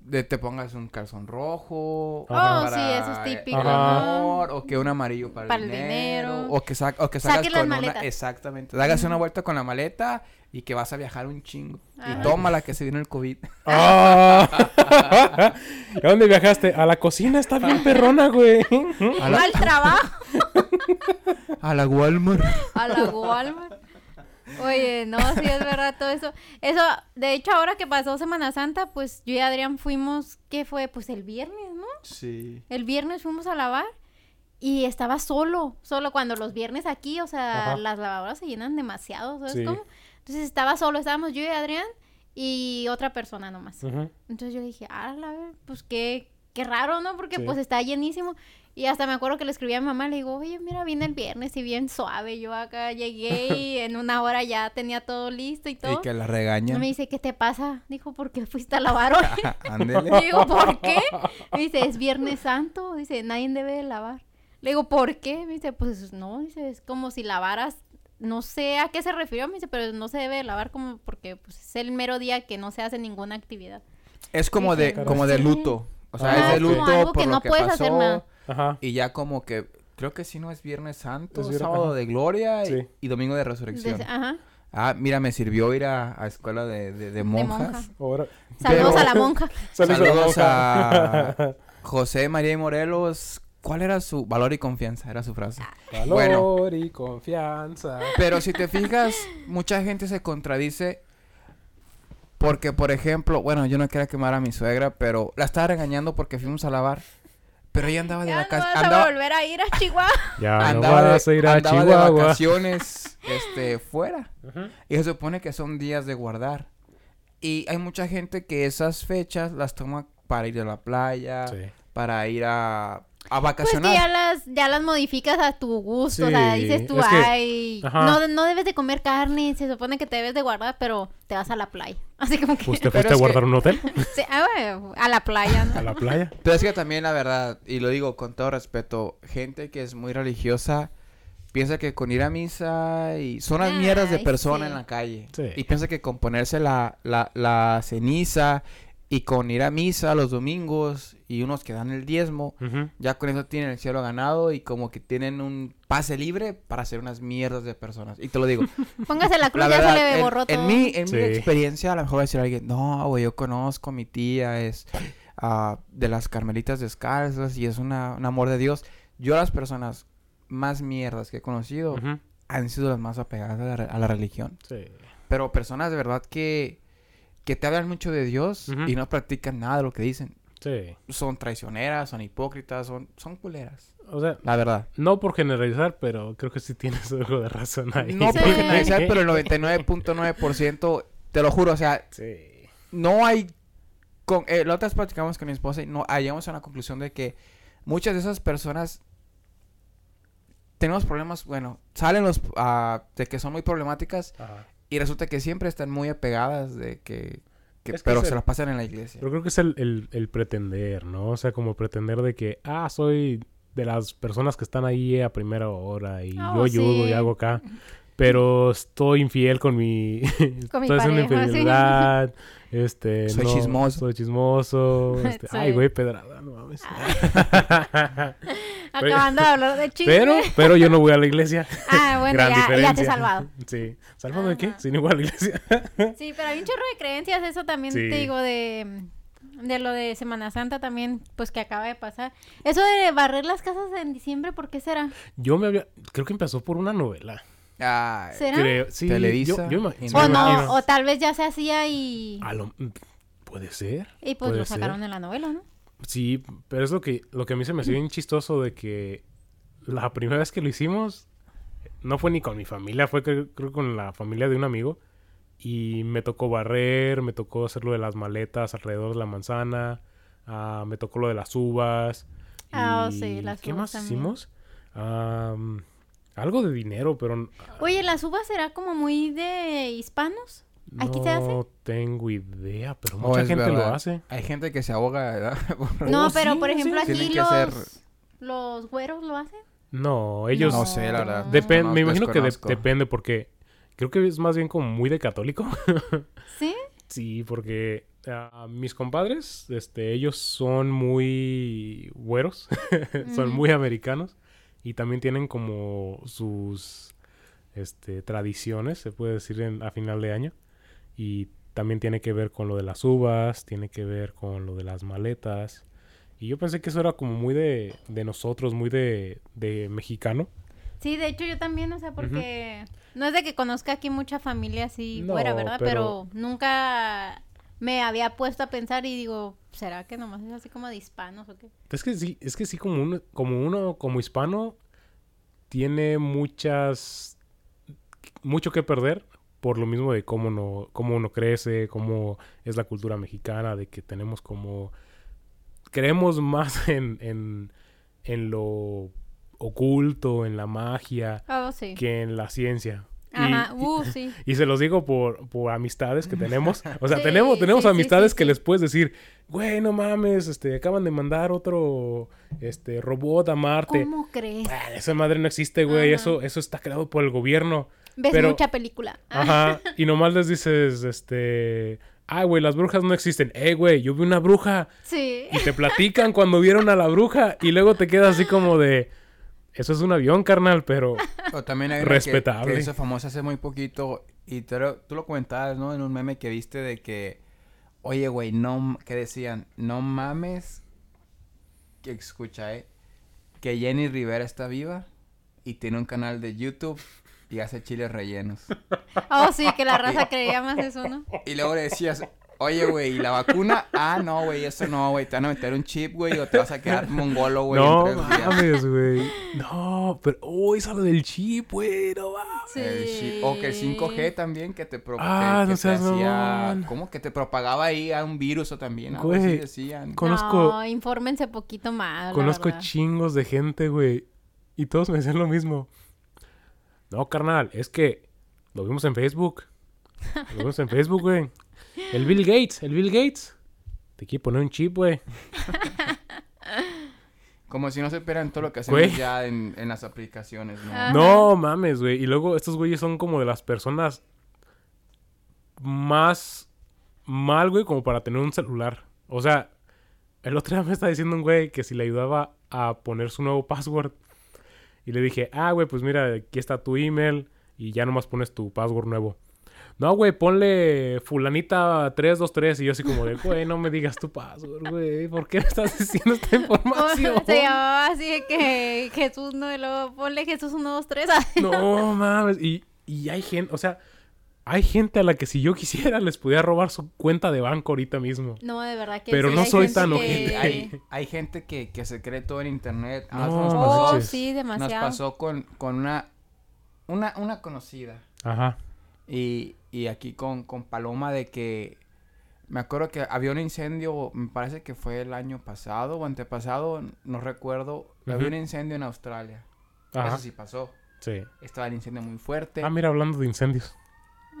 de te pongas un calzón rojo. Ajá. Oh, para sí, eso es típico. el Ajá. amor, o que un amarillo para, Para el dinero, dinero. o que, sa- o que salgas con una, exactamente, hagas una vuelta con la maleta y que vas a viajar un chingo. Ajá. Y tómala que se viene el COVID. Ah. ¿A dónde viajaste? A la cocina, está bien perrona, güey. A la, Al trabajo. a la Walmart. A la Walmart. Oye, no, sí es verdad todo eso. Eso, de hecho, ahora que pasó Semana Santa, pues yo y Adrián fuimos, ¿qué fue? Pues el viernes, ¿no? Sí. El viernes fuimos a lavar y estaba solo, solo cuando los viernes aquí, o sea, Ajá. las lavadoras se llenan demasiado, ¿sabes Sí. cómo? Entonces estaba solo, estábamos yo y Adrián y otra persona nomás. Ujú. Entonces yo dije, ah, la ver, pues qué, qué raro, ¿no? Porque Sí. pues está llenísimo. Y hasta me acuerdo que le escribí a mi mamá, le digo, oye, mira, viene el viernes y bien suave. Yo acá llegué y en una hora ya tenía todo listo y Y todo. que la Y regañan. me dice, ¿qué te pasa? Dijo, ¿por qué fuiste a lavar hoy? Ándele. Le digo, ¿por qué? Me dice, es Viernes Santo. Dice, nadie debe de lavar. Le digo, ¿por qué? Me dice, pues no, dice, es como si lavaras, no sé a qué se refirió, me dice, pero no se debe de lavar como porque pues, es el mero día que no se hace ninguna actividad. Es como de, como de luto. O sea, Ah, es de es como luto algo por que lo no que puedes pasó. hacer nada. Ajá. Y ya como que creo que sí no es Viernes Santo, Es sábado ajá. de gloria y, Sí. y domingo de De- resurrección. ajá. Ah, mira, me sirvió ir a, a escuela de, de, de monjas. monja. Saludos a la monja. Saludos, Saludos a... a José María y Morelos. ¿Cuál era su valor y confianza? Era su frase. Valor Bueno. y confianza. Pero si te fijas, mucha gente se contradice. Porque, por ejemplo, bueno, yo no quería quemar a mi suegra, pero la estaba regañando porque fuimos a lavar. Pero ella andaba de Ya no vacaciones. a Andaba, volver a ir a Chihuahua. Ya andaba no de- vas a ir a andaba de Chihuahua. vacaciones este, fuera. Y se supone que son días de guardar. Y hay mucha gente que esas fechas las toma para ir a la playa, Sí. para ir a, a Pues vacacionar. que ya las, ya las modificas a tu gusto. o sea, Sí, dices tú, es que- ay, Ajá. no, no debes de comer carne. Se supone que te debes de guardar, pero te vas a la playa. Así como que. Pues te fuiste a guardar un hotel Sí, ah, bueno, a la playa, ¿no? a la playa. Pero es que también la verdad, y lo digo con todo respeto, gente que es muy religiosa piensa que con ir a misa y son las mierdas de persona sí. en la calle. Sí. Y piensa que con ponerse la, la, la ceniza y con ir a misa los domingos y unos que dan el diezmo, ya con eso tienen el cielo ganado y como que tienen un pase libre para hacer unas mierdas de personas. Y te lo digo, Póngase la cruz, la ya se le en, borró todo. en mi, en mi experiencia, a lo mejor va a decir alguien, no, güey, yo conozco, mi tía es ah, de las carmelitas descalzas y es una, un amor de Dios. Yo las personas más mierdas que he conocido han sido las más apegadas a la, re- a la religión. Sí. Pero personas de verdad que, que te hablan mucho de Dios y no practican nada de lo que dicen. Sí. Son traicioneras, son hipócritas, son, son culeras. O sea, La verdad. no por generalizar, pero creo que sí tienes algo de razón ahí. No Sí. por generalizar, pero el 99.9%, te lo juro, o sea, Sí. no hay con eh, la otra vez platicamos con mi esposa y no llegamos a la conclusión de que muchas de esas personas tenemos problemas bueno salen los ah, de que son muy problemáticas Ajá. y resulta que siempre están muy apegadas de que, que- Es que pero se el- las pasan en la iglesia Pero creo que es el, el, el pretender, ¿no? O sea, como pretender de que, ah, soy de las personas que están ahí a primera hora y Oh, yo ayudo sí. y hago acá. Pero estoy infiel con mi... Con mi estoy haciendo pareja, sí. infidelidad. Este, Soy no, chismoso. Soy chismoso. este, Sí. Ay, güey, pedrada, no mames. Acabando de hablar de chisme. pero, pero yo no voy a la iglesia. Ah, bueno, Gran ya, ya te he diferencia. salvado. Sí. ¿Salvado de qué? Sin igual a la iglesia. Sí, pero hay un chorro de creencias, eso también Sí. te digo de, de lo de Semana Santa también, pues que acaba de pasar. Eso de barrer las casas en diciembre, ¿por qué será? Yo me había... Creo que empezó por una novela. Ay, ¿Será? Creo, sí. Televisa, Yo, yo O no, o tal vez ya se hacía y, A lo- Puede ser. y pues lo ser. sacaron en la novela, ¿no? Sí, pero es lo que, lo que a mí se me hacía bien chistoso de que la primera vez que lo hicimos no fue ni con mi familia, fue creo, creo con la familia de un amigo. Y me tocó barrer, me tocó hacer lo de las maletas alrededor de la manzana, ah, me tocó lo de las uvas. Ah, oh, sí, las ¿Qué uvas más también. hicimos? Am, algo de dinero, pero Oye, ¿las uvas será como muy de hispanos? ¿Aquí se hace? no tengo idea, pero Oh, mucha gente lo hace. hay gente que se ahoga ¿verdad? Por- No, Oh, pero sí, por ejemplo sí. aquí los, ser- los güeros lo hacen. No, ellos... no sé la verdad Depen- No, me imagino que de- depende porque creo que es más bien como muy de católico. ¿Sí? sí, porque ah, mis compadres, este, ellos son muy güeros, son muy americanos y también tienen como sus este, tradiciones, se puede decir, en- a final de año. Y también tiene que ver con lo de las uvas, tiene que ver con lo de las maletas. Y yo pensé que eso era como muy de, de nosotros, muy de, de mexicano. Sí, de hecho yo también, o sea, porque no es de que conozca aquí mucha familia así No, fuera, ¿verdad? pero- Pero... nunca me había puesto a pensar y digo, ¿será que nomás es así como de hispanos o qué? Es que sí, es que sí, como uno, como uno, como hispano, tiene muchas, mucho que perder por lo mismo de cómo, no, cómo uno crece, cómo es la cultura mexicana, de que tenemos como, creemos más en, en, en lo oculto, en la magia, Oh, sí. que en la ciencia. Y- Ajá, y- uh, sí. y se los digo por, por amistades que tenemos. O sea, Sí, tenemos, tenemos sí, amistades que les puedes decir, güey, no mames, este, acaban de mandar otro este robot a Marte. ¿Cómo crees? Ah, esa madre no existe, güey. Ajá. Eso, eso está creado por el gobierno. Ves pero- mucha película. Ah, Ajá. Y nomás les dices, este. Ah, güey, las brujas no existen. Eh, güey, yo vi una bruja. sí. Y te platican cuando vieron a la bruja. Y luego te quedas así como de. Eso es un avión, carnal, pero. O también hay que- Respetable. Que, hizo famosa hace muy poquito. Y tú, lo- tú lo comentabas, ¿no? En un meme que viste de que... Oye, güey, no... Que decían... No mames... Que escucha, ¿eh? Que Jenny Rivera está viva. Y tiene un canal de YouTube. Y hace chiles rellenos. Oh, sí, que la raza creía más eso, ¿no? Y luego le decías... Oye, güey, ¿y la vacuna? Ah, no, güey, eso no, güey. Te van a meter un chip, güey. O te vas a quedar mongolo, güey. no en tres días. mames, güey. No, pero. Uy, sale del chip, güey. No mames. Sí. El chip- O que el 5G también que te, pro- Ah, que- que no te seas hacía... mamón. ¿Cómo? Que te propagaba ahí a un virus o también. Algo Güey, así decían. con- Conozco- No, infórmense poquito más. Conozco chingos de gente, güey. Y todos me decían lo mismo. No, carnal, es que lo vimos en Facebook. Lo vimos en Facebook, güey. El Bill Gates, el Bill Gates. Te quiere poner un chip, güey. Como si no supieran todo lo que hacemos Güey. ya en, en las aplicaciones, ¿no? Ajá. No mames, güey. Y luego estos güeyes son como de las personas más mal, güey, como para tener un celular. O sea, el otro día me está diciendo un güey que si le ayudaba a poner su nuevo password. Y le dije, ah, güey, pues mira, aquí está tu email y ya nomás pones tu password nuevo. No, güey, ponle fulanita 323 y yo así como de, güey, no me digas tu password, güey. ¿Por qué me estás diciendo esta información? Se llamaba así de que Jesús no, y luego ponle Jesús 1, 2, 3. No mames. Y, y hay gente, o sea, hay gente a la que si yo quisiera les pudiera robar su cuenta de banco ahorita mismo. No, de verdad que Pero sí, no soy tan que- ojete. Hay, hay gente que, que se cree todo en internet. No, nos pasó, Oh, sí, nos demasiado. pasó con, con una, una, una conocida. Ajá. Y, y aquí con, con Paloma de que... Me acuerdo que había un incendio, me parece que fue el año pasado o antepasado, no recuerdo. Había un incendio en Australia. Ajá. Eso sí pasó. Sí. Estaba el incendio muy fuerte. Ah, mira, hablando de incendios.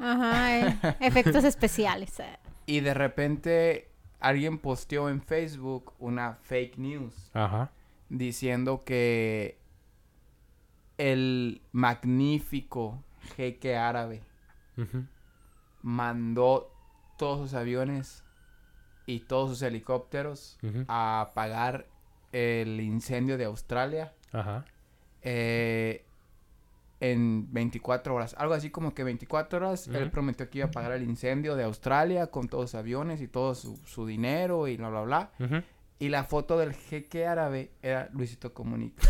Ajá, eh, efectos especiales. eh. Y de repente alguien posteó en Facebook una fake news Ajá. diciendo que el magnífico jeque árabe Ujú. Mandó todos sus aviones y todos sus helicópteros a apagar el incendio de Australia Ajá. eh, en 24 horas. Algo así como que 24 horas. Él prometió que iba a apagar el incendio de Australia con todos sus aviones y todo su, su dinero y bla, bla, bla. Ujú. Y la foto del jeque árabe era Luisito Comunica.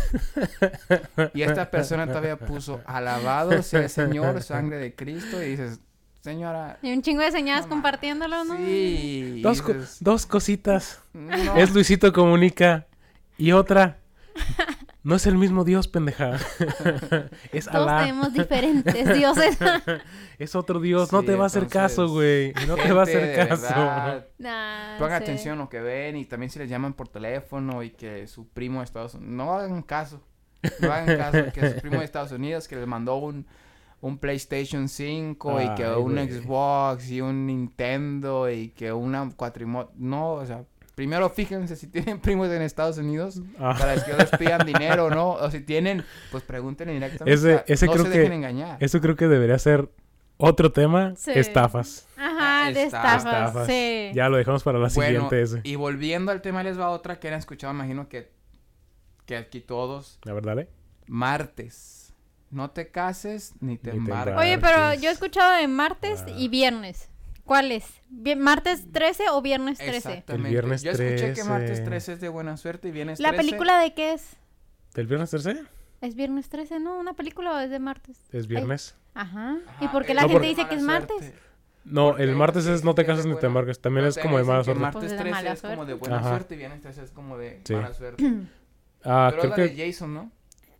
y esta persona todavía puso, alabado sea el Señor, sangre de Cristo. Y dices, señora... Y un chingo de señales No compartiéndolo, ¿no? Sí. Dos, co- dos cositas. "No". Es Luisito Comunica. Y otra. No es el mismo Dios, pendeja. es Todos Alá. tenemos diferentes dioses. Es otro Dios. no te va a hacer caso, güey. No te va a hacer caso. Nah, Pongan sí. atención a lo que ven y también si les llaman por teléfono y que su primo de Estados Unidos... No hagan caso. No hagan caso que su primo de Estados Unidos que les mandó un, un PlayStation 5 y que Ay, un. Xbox y un Nintendo y que una cuatrimoto... No, o sea... Primero fíjense si tienen primos en Estados Unidos Ah. para que les pidan dinero, ¿no? O si tienen, pues pregúntenle directamente. Ese- ese no creo se que- dejen engañar. Eso creo que debería ser otro tema. Sí. Estafas. Ajá, de Estafas. estafas. Estafas. Sí. Ya lo dejamos para la Bueno, siguiente ese. y volviendo al tema, les va otra que han escuchado, imagino que, que aquí todos. La verdad, ¿eh? Martes. No te cases ni te Ni te embarques. Oye, pero yo he escuchado de martes Ah. y viernes. ¿Cuál es? Bien- ¿Martes 13 o viernes 13? Exactamente. El viernes Yo escuché que martes 13. 13 es de buena suerte y viernes ¿La 13 película de qué es? ¿Del viernes 13? ¿Es viernes 13? No, una película o es de martes. Es viernes. Ajá. ¿Y por qué la No, gente por- dice que es martes? suerte. No, Porque el martes es no te es casas de ni te embarques. También es como de mala suerte. Pues martes es de 13 mala es como de buena Ajá. suerte y viernes 13 es como de Sí. mala suerte. Ah, Pero es creo la que de Jason, ¿no?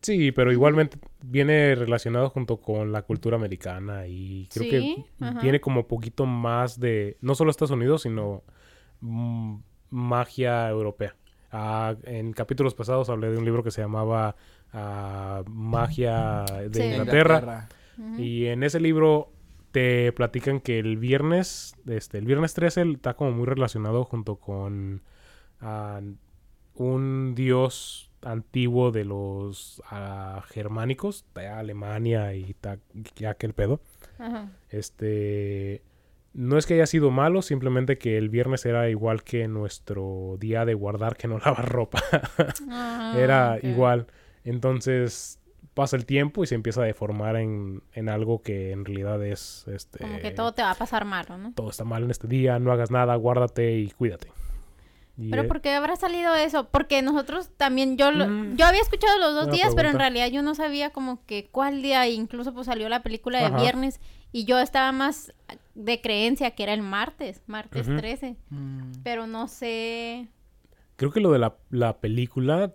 Sí, pero igualmente viene relacionado junto con la cultura americana y creo Sí, que ajá. viene como poquito más de no solo Estados Unidos, sino mm, magia europea. Ah, en capítulos pasados hablé de un libro que se llamaba ah, Magia de Sí. Inglaterra. Y en ese libro te platican que el viernes, este, el viernes 13 está como muy relacionado junto con ah, un dios antiguo de los ah, germánicos, de Alemania y ta- y aquel pedo. Ajá. Este no es que haya sido malo, simplemente que el viernes era igual que nuestro día de guardar que no lavar ropa. Ah, era igual. Entonces pasa el tiempo y se empieza a deformar en, en algo que en realidad es este Como que todo te va a pasar malo, ¿no? todo está mal en este día, no hagas nada, guárdate y cuídate. Y, Pero eh, ¿por qué habrá salido eso? Porque nosotros también, yo lo- Mm. yo había escuchado los dos días, pero en realidad yo no sabía como que cuál día, incluso pues salió la película de Ajá. viernes y yo estaba más de creencia que era el martes, martes Ujú. 13, Mm. pero no sé, creo que lo de la, la película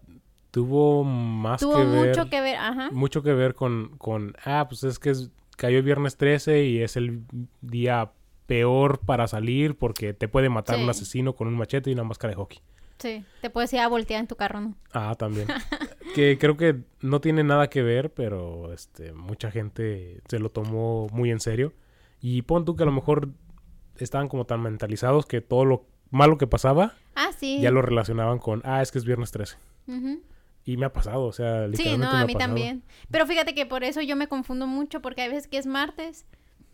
tuvo más tuvo que ver mucho que ver, ajá. mucho que ver con, con ah, pues es que es- cayó el viernes 13 y es el día peor para salir porque te puede matar un Sí. asesino con un machete y una máscara de hockey. Sí, te puedes ir a voltear en tu carro, ¿no? Ah, también. que creo que no tiene nada que ver, pero este mucha gente se lo tomó muy en serio. Y pon tú que a lo mejor estaban como tan mentalizados que todo lo malo que pasaba Ah, sí. ya lo relacionaban con, ah, es que es viernes 13. Ujú. Y me ha pasado, o sea, Sí, literalmente no, me a mí también. Pero fíjate que por eso yo me confundo mucho, porque hay veces que es martes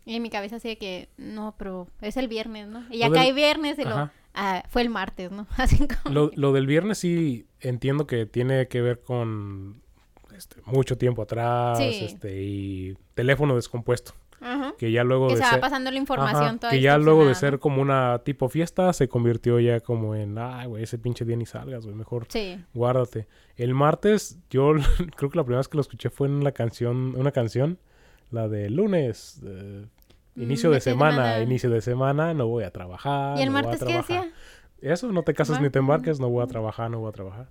y en mi cabeza así de que, no, pero es el viernes, ¿no? Y ya del- cae viernes y lo, ah, fue el martes, ¿no? Así como... Lo, del viernes sí entiendo que tiene que ver con este, mucho tiempo atrás Sí. este, y teléfono descompuesto. Ajá. Que ya luego Que de se va ser- pasando la información toda que ya luego de ser como una tipo fiesta se convirtió ya como en, ay, güey, ese pinche día ni salgas, güey, mejor. Sí. guárdate. El martes, yo creo que la primera vez que lo escuché fue en la canción, una canción, la de lunes, eh, Mm, inicio de de semana, semana. inicio de semana, no voy a trabajar. ¿Y el no voy a martes qué trabajar. decía? Eso, no te casas ni te embarques, no voy a trabajar, no voy a trabajar.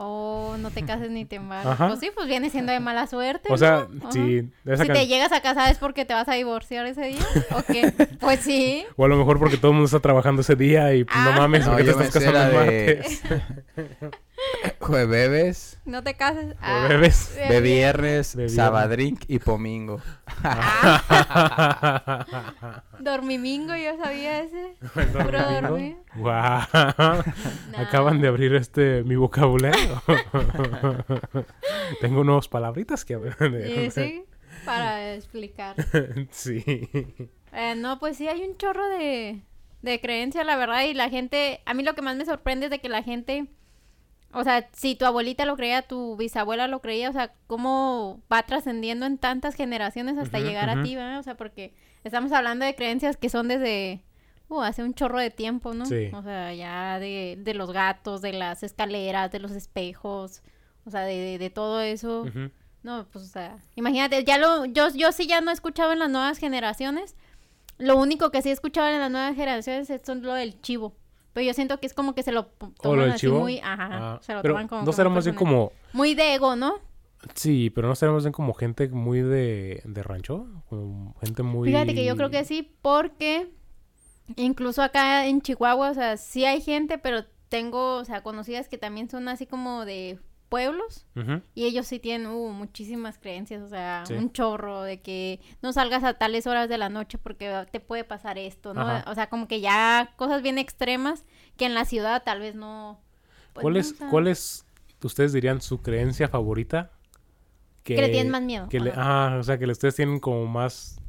Oh, no te cases ni te embarques. Ajá. Pues sí, pues viene siendo de mala suerte, O sea, si esa Si can- te llegas a casar es porque te vas a divorciar ese día, ¿o qué? Pues sí. O a lo mejor porque todo el mundo está trabajando ese día y pues, no Ah. mames, No, porque te estás casando el de- martes. Jueves, No te cases. Ah, Jueves. de viernes, sabadrink y pomingo. Dormimingo, yo sabía ese. Dormir. Nah. Acaban de abrir este mi vocabulario. Tengo nuevas palabritas que Y sí, para explicar. sí. Eh, no, pues sí, hay un chorro de, de creencia, la verdad, y la gente, a mí lo que más me sorprende es de que la gente, o sea, si tu abuelita lo creía, tu bisabuela lo creía, o sea, cómo va trascendiendo en tantas generaciones hasta llegar a ti, ¿verdad? O sea, porque estamos hablando de creencias que son desde, uh, hace un chorro de tiempo, ¿no? Sí. O sea, ya de, de los gatos, de las escaleras, de los espejos, o sea, de, de, de todo eso. No, pues, o sea, imagínate, ya lo, yo, yo sí ya no he escuchado en las nuevas generaciones. Lo único que sí he escuchado en las nuevas generaciones es lo del chivo. Pero yo siento que es como que se lo p- ¿O toman lo del así chivo? muy, ajá, Ah, se lo pero toman como no será más bien como Muy de ego, ¿no? sí, pero no será más bien como gente muy de, de rancho, como gente muy Fíjate que yo creo que sí, porque incluso acá en Chihuahua, o sea, sí hay gente, pero tengo, o sea, conocidas que también son así como de pueblos. Y ellos sí tienen uh, muchísimas creencias, o sea, Sí. un chorro de que no salgas a tales horas de la noche porque te puede pasar esto, ¿no? Ajá. O sea, como que ya cosas bien extremas que en la ciudad tal vez no. pues, ¿Cuál no, es o sea, cuál es ustedes dirían su creencia favorita? Que le tienen más miedo, Que le, ajá. ah, o sea, que ustedes tienen como más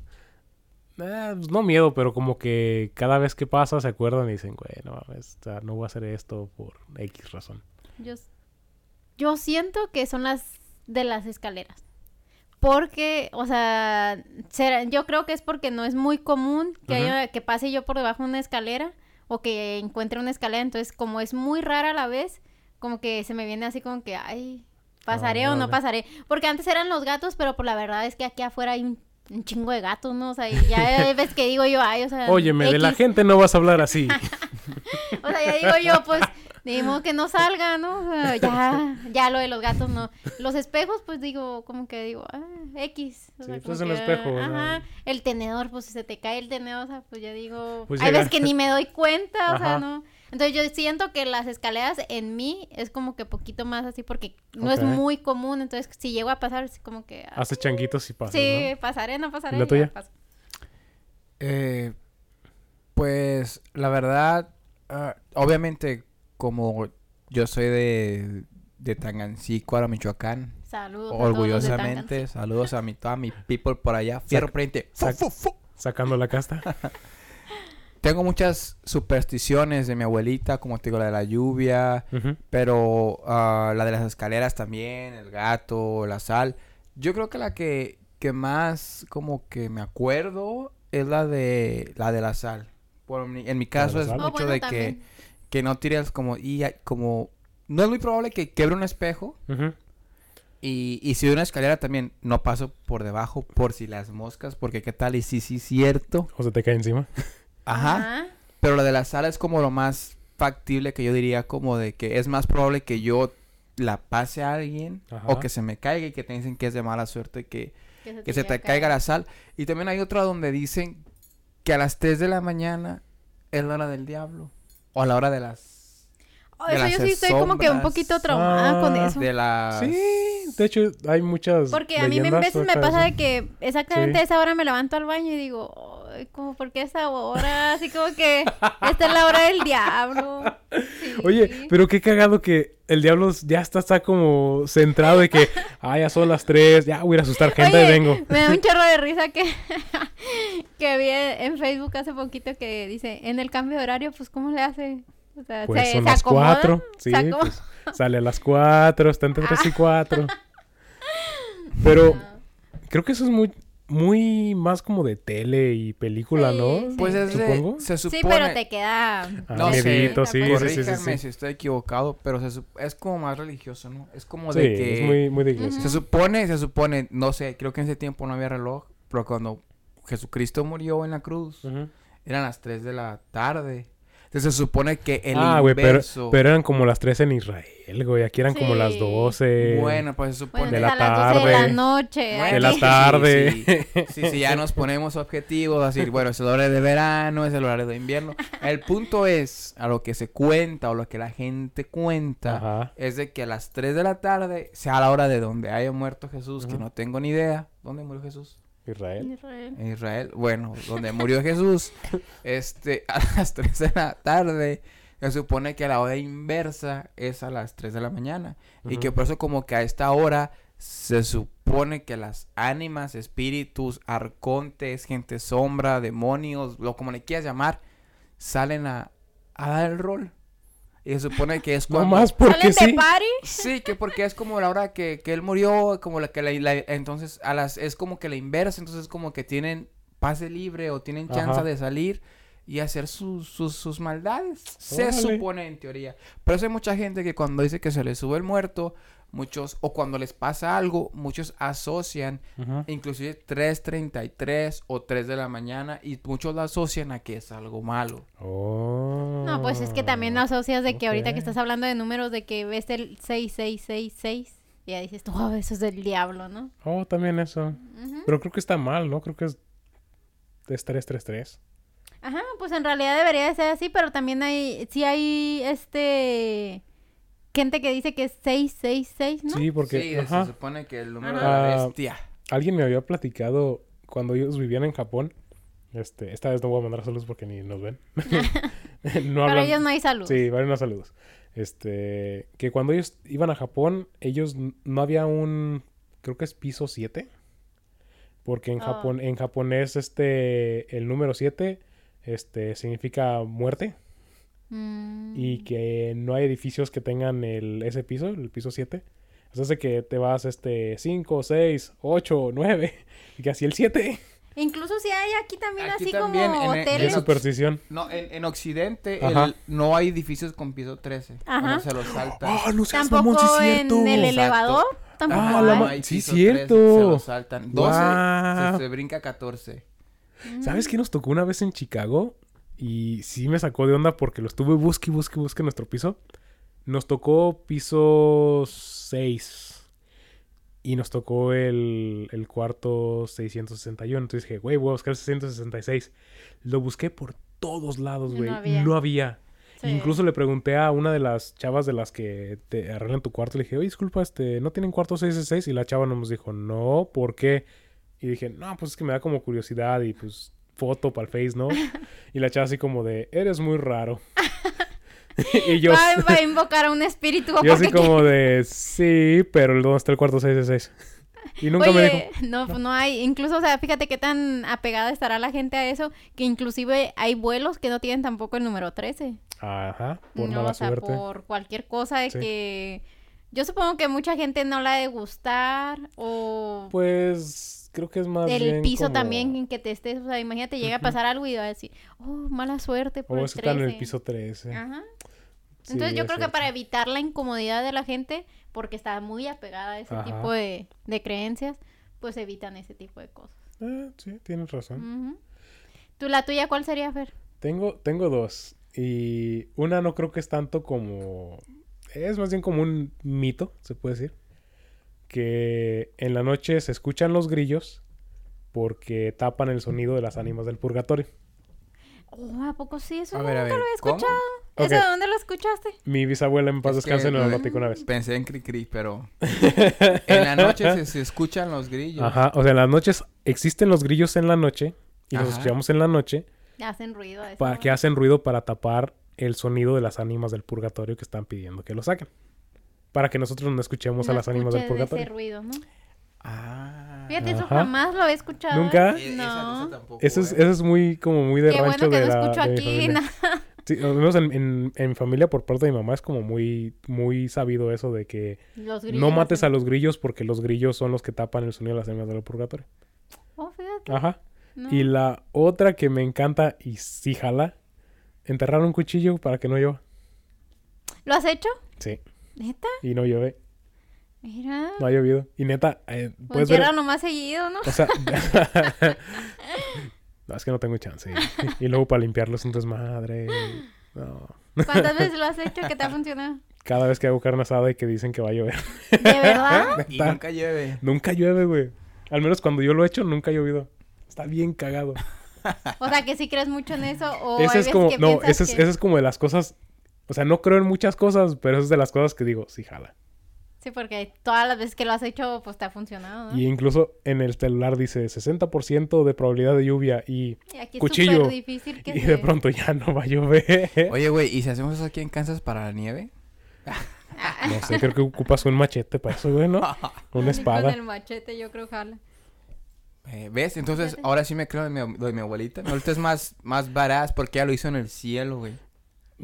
eh, pues no miedo, pero como que cada vez que pasa se acuerdan y dicen, güey, no sea, no voy a hacer esto por X razón. Yo, yo siento que son las de las escaleras. Porque, o sea, será- yo creo que es porque no es muy común que, Ujú. haya- que pase yo por debajo de una escalera o que encuentre una escalera. Entonces, como es muy rara a la vez, como que se me viene así como que, ay, ¿pasaré o no pasaré? Porque antes eran los gatos, pero por la verdad es que aquí afuera hay un, un chingo de gatos, ¿no? O sea, y ya hay veces que digo yo, ay, o sea... Óyeme, de la X. gente no vas a hablar así. O sea, ya digo yo, pues, digo que no salga, ¿no? O sea, ya, ya lo de los gatos, no. Los espejos, pues digo, como que digo, ah, X. O Sí, sea, pues, que, espejo, sea. Ajá. El tenedor, pues si se te cae el tenedor, o sea, pues ya digo, Pues hay veces que ni me doy cuenta, o sea. ¿no? Entonces yo siento que las escaleras en mí es como que poquito más así porque no es muy común, entonces si llego a pasar es como que... ah, Hace changuitos y pasas, sí, ¿no? pasaré, no pasaré. ¿Y la ya tuya? paso. Eh, pues la verdad, ah, obviamente como yo soy de, de Michoacán, Saludos. a todos los de orgullosamente, saludos a mi, toda mi people por allá, fierro frente. sac- Sacando la casta. Tengo muchas supersticiones de mi abuelita, como te digo, la de la lluvia, pero ah, la de las escaleras también, el gato, la sal. Yo creo que la que, que más como que me acuerdo es la de la de la sal. En mi caso es sal? Oh, mucho bueno, de también. que no tires como y hay- como no es muy probable que quebre un espejo y, y si de una escalera también no paso por debajo por si las moscas porque qué tal y sí sí cierto. O se te cae encima. Ajá. Pero la de la sala es como lo más factible que yo diría como de que es más probable que yo la pase a alguien Ajá. o que se me caiga y que te dicen que es de mala suerte que, Que que se te caiga la sal. Y también hay otra donde dicen que a las 3 de la mañana es la hora del diablo. O a la hora de las... Oh, de eso las yo sí estoy como que un poquito traumada con Ah, eso. De las... Sí, de hecho hay muchas Porque a mí veces me pasa de que exactamente Sí. a esa hora me levanto al baño y digo, "Ay, como por qué esa hora? Así como que esta es la hora del diablo. Sí. Oye, pero qué cagado que el diablo ya está, está como centrado de que, ah, ya son las tres, ya voy a asustar gente, Oye, vengo. Me da un chorro de risa que, que vi en Facebook hace poquito que dice, en el cambio de horario, pues ¿cómo le hace? O sea, Pues se, son se las cuatro. Sí, pues sale a las cuatro, está entre tres y cuatro. Pero creo que eso es muy, muy más como de tele y película, Sí, ¿no? sí. Pues es de- Supongo. se Sí, supone... pero te queda... Ah, No sé, miedito, sí, sí, sí, sí, sí. si estoy equivocado, pero se es como más religioso, ¿no? Es como Sí, de que... es muy, muy de iglesia. Se supone, se supone, no sé, creo que en ese tiempo no había reloj, pero cuando Jesucristo murió en la cruz, Ujú. eran las 3 de la tarde. Entonces se supone que el ah, güey, pero, inverso... pero eran como las tres en Israel, güey. Aquí eran como las Sí. doce. Bueno, pues se supone... Bueno, de la 12 de la tarde. noche. Bueno, de la sí, tarde. Sí, sí, sí, ya nos ponemos objetivos, así, bueno, es el horario de verano, es el horario de invierno. El punto es, a lo que se cuenta o lo que la gente cuenta, Ajá. es de que a las 3 de la tarde sea la hora de donde haya muerto Jesús, que no tengo ni idea. ¿Dónde murió Jesús? Israel. Israel. En Israel. Bueno, donde murió Jesús, este, a las 3 de la tarde. Se supone que la hora inversa es a las 3 de la mañana. Y que por eso como que a esta hora se supone que las ánimas, espíritus, arcontes, gente sombra, demonios, lo como le quieras llamar, salen a, a dar el rol. Y se supone que es cuando... más porque ¿Salen de sí. party? Sí, que porque es como la hora que, que él murió, como la que la, la- entonces a las es como que la inversa, entonces como que tienen pase libre o tienen chance Ajá. de salir y hacer sus, sus, sus maldades. Se supone en teoría. Pero eso hay mucha gente que cuando dice que se les sube el muerto, muchos, o cuando les pasa algo, muchos asocian Ujú. inclusive 3.33 o 3 de la mañana y muchos lo asocian a que es algo malo. Oh. No, pues es que también asocias de que ahorita que estás hablando de números de que ves el 6666 y ya dices, oh, eso es del diablo, ¿no? Oh, también eso. Pero creo que está mal, ¿no? Creo que es... Es 333. Ajá, pues en realidad debería de ser así, pero también hay, sí hay, este, gente que dice que es 666, ¿no? Sí, porque... sí, ajá. se supone que el número Ajá. de la Ah, bestia. Alguien me había platicado cuando ellos vivían en Japón. Este, esta vez no voy a mandar saludos porque ni nos ven. no Para ellos no hay salud. Sí, valen los saludos. Este, que cuando ellos iban a Japón, ellos no había un, creo que es piso 7. Porque en Ah. Japón, en japonés, este, el número 7, este, significa muerte. Mm. Y que no hay edificios que tengan el, ese piso, el piso 7. O sea, hace que te vas este 5, 6, 8, 9 y que así el 7. Incluso si hay aquí también Aquí así también, como en- en- Es hoteles. eso- superstición. No, en, en Occidente el- no hay edificios con piso 13. Ajá. No se los saltan. ¡Ah, no seas Tampoco mamón, sí en cierto! el Exacto. elevador. Tampoco Ah, la hay. sí, piso cierto. 13, se los saltan. 12 Guau. se, se brinca 14. ¿Sabes qué nos tocó una vez en Chicago? Y sí me sacó de onda porque lo estuve busque, busque, busque en nuestro piso. Nos tocó piso 6. Y nos tocó el, el cuarto 661. Entonces dije, güey, voy a buscar 666. Lo busqué por todos lados, No güey. había. No había. Sí. Incluso le pregunté a una de las chavas de las que te arreglan tu cuarto. Le dije, oye, disculpa, este, ¿no tienen cuarto 666? Y la chava nos dijo, no, ¿por qué? Y dije, no, pues es que me da como curiosidad y pues foto para el Face, ¿no? Y la chava así como de, eres muy raro. y yo, Va, va a invocar a un espíritu. yo así como de, sí, pero ¿dónde está el cuarto 666? Y nunca me dijo, no, pues no hay, incluso, o sea, fíjate qué tan apegada estará la gente a eso, que inclusive hay vuelos que no tienen tampoco el número 13. ajá, por no, mala o sea, suerte. por cualquier cosa de Sí. que... Yo supongo que mucha gente no la ha de gustar o Pues creo que es más el bien piso como- también en que te estés, o sea, imagínate, llega a pasar algo y va a decir, oh, mala suerte por O el es que están en el 13". piso 13. Ajá. Sí, Entonces yo creo que para evitar la incomodidad de la gente, porque está muy apegada a ese Ajá. tipo de, de creencias, pues evitan ese tipo de cosas. Ah, sí, tienes razón. Ujú. ¿Tú, la tuya cuál sería, Fer? Tengo, tengo dos. Y una no creo que es tanto como... Es más bien como un mito, se puede decir. Que en la noche se escuchan los grillos porque tapan el sonido de las ánimas del purgatorio. Oh, ¿a poco sí? Eso A ver, a nunca ver, lo he ¿cómo? escuchado. ¿Eso de dónde lo escuchaste? Mi bisabuela en paz Es descanse nos lo platicó una vez. Pensé en Cricri, pero en la noche se, se escuchan los grillos. Ajá, o sea, en las noches existen los grillos en la noche y los escuchamos en la noche Hacen ruido. para que hacen ruido para tapar el sonido de las ánimas del purgatorio que están pidiendo que lo saquen. Para que nosotros no escuchemos a No las ánimas del purgatorio. ese ruido, ¿no? Ah. Fíjate, eso Ajá. jamás lo he escuchado. ¿Nunca? ¿eh? E- esa- esa No. tampoco, Eso es, ¿eh? eso es muy, como muy de Qué rancho bueno que de no la escucho de aquí. Sí, al menos en, en, en mi familia por parte de mi mamá es como muy, muy sabido eso de que Los grillos no mates a los grillos porque los grillos son los que tapan el sonido de las ánimas del purgatorio. Oh, fíjate. Ajá. no. Y la otra que me encanta y sí jala, enterrar un cuchillo para que no llueva. ¿Lo has hecho? Sí, ¿Neta? y no llueve, Mira. no ha llovido. Y neta, eh, Pues puedes ver... entiérralo más seguido, ¿no? O sea... no, es que no tengo chance. Y, y luego para limpiarlo es un desmadre. No. ¿Cuántas veces lo has hecho que te ha funcionado? Cada vez que hago carne asada y que dicen que va a llover. ¿De verdad? Y nunca llueve. Nunca llueve, güey. Al menos cuando yo lo he hecho, nunca ha llovido. Está bien cagado. O sea, que sí crees mucho en eso o ese hay es veces como, que no, piensas ese es, que- ese es como de las cosas, o sea, no creo en muchas cosas, pero eso es de las cosas que digo, sí jala. Sí, porque todas las veces que lo has hecho, pues te ha funcionado, ¿no? Y incluso en el celular dice 60% de probabilidad de lluvia y, Y aquí es cuchillo. súper difícil que y se... de pronto ya no va a llover. Oye, güey, ¿y si hacemos eso aquí en Kansas para la nieve? Ah, No sé, creo que ocupas un machete para eso, güey, ¿no? Una Con espada. el machete yo creo jala. Eh, ¿Ves? Entonces, ahora sí me creo de mi, de mi abuelita. Mi abuelita es más, más badass porque ella lo hizo en el cielo, güey.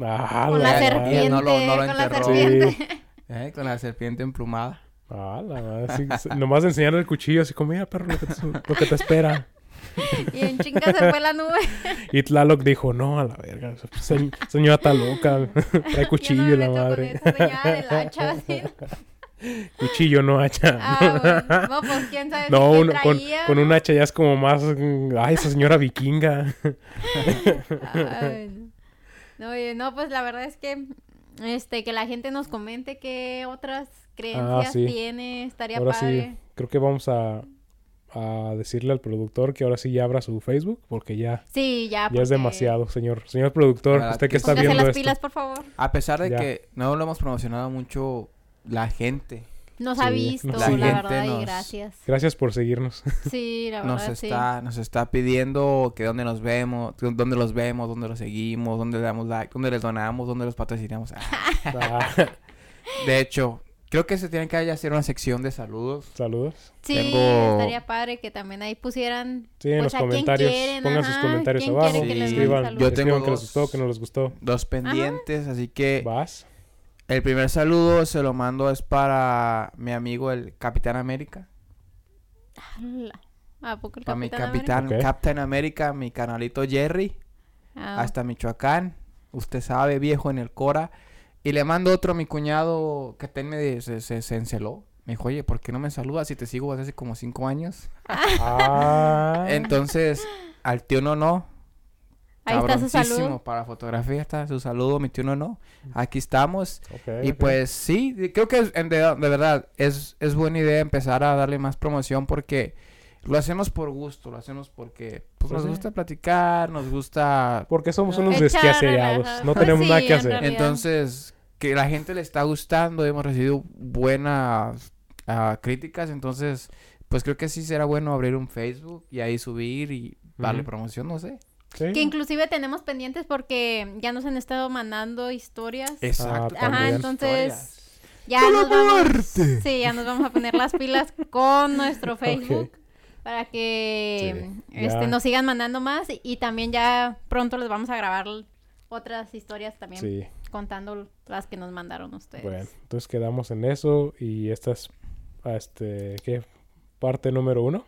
Ah, Con la la- serpiente, no lo- no lo con la enterró. serpiente. ¿Eh? Con la serpiente emplumada. Ah, la madre, sí, nomás enseñar el cuchillo así como, mira, perro, lo que te, lo que te espera. Y en chinga se fue la nube. Y Tlaloc dijo, no, a la verga, se- señora está loca, trae cuchillo Yo no la con madre. esa señora del hacha, así. Cuchillo, no hacha. Ah, bueno. No, pues quién sabe No, qué uno- con, con un hacha ya es como más. Ay, esa señora vikinga. Ay, no. No, oye, no, pues la verdad es que este que la gente nos comente qué otras creencias Ah, sí. tiene, estaría Ahora padre. sí, creo que vamos a, a decirle al productor que ahora sí ya abra su Facebook, porque ya, Sí, ya. ya es demasiado, señor. Señor productor, ¿Verdad usted que está? Póngase viendo las esto. pilas, por favor. A pesar de Ya. que no lo hemos promocionado mucho, la gente Nos ha Sí, visto, nos la, verdad, y Nos- gracias. Gracias por seguirnos. Sí, la nos verdad, sí. está, nos está pidiendo que dónde nos vemos, dónde los vemos, dónde los seguimos, dónde le damos like, dónde les donamos, dónde los patrocinamos. Ah, de hecho, creo que se tiene que hacer una sección de saludos. saludos. Sí, Tengo- estaría padre que también ahí pusieran. Sí, en Pues, los ¿a quién comentarios. quieren? Pongan sus comentarios ¿quién abajo. escriban, saludos? Yo escriban tengo que les dos. gustó, que no les gustó. Dos pendientes, así que Vas. El primer saludo se lo mando es para mi amigo el Capitán América. ¿A poco el Para mi Capitán Capitán Ok. Captain América, mi canalito Jerry. América? Ah, hasta Michoacán. Usted sabe, viejo en el Cora. Y le mando otro a mi cuñado que ten me se, se, se enceló. Me dijo, oye, ¿por qué no me saludas si te sigo desde hace como cinco años? Ah. Entonces, al tío no no. Ahí está su saludo. Para fotografía está su saludo, mi tío no no. Aquí estamos. Y pues sí, creo que es- en de, de verdad es, es buena idea empezar a darle más promoción porque lo hacemos por gusto, lo hacemos porque pues, Pues nos sí. gusta platicar, nos gusta Porque somos unos relajo. No Pues tenemos sí, nada que hacer. Entonces, que la gente le está gustando, hemos recibido buenas ah, críticas, entonces, pues creo que sí será bueno abrir un Facebook y ahí subir y darle promoción, no sé. Sí. Que inclusive tenemos pendientes porque ya nos han estado mandando historias. Exacto. Ajá, también. entonces, Historias. Ya ¡De la nos vamos, muerte! sí, ya nos vamos a poner las pilas con nuestro Facebook Ok. para que Sí, este, ya. nos sigan mandando más y, y también ya pronto les vamos a grabar otras historias también Sí. contando las que nos mandaron ustedes. Bueno, entonces quedamos en eso y esta es, ah, este, ¿qué? Parte número uno.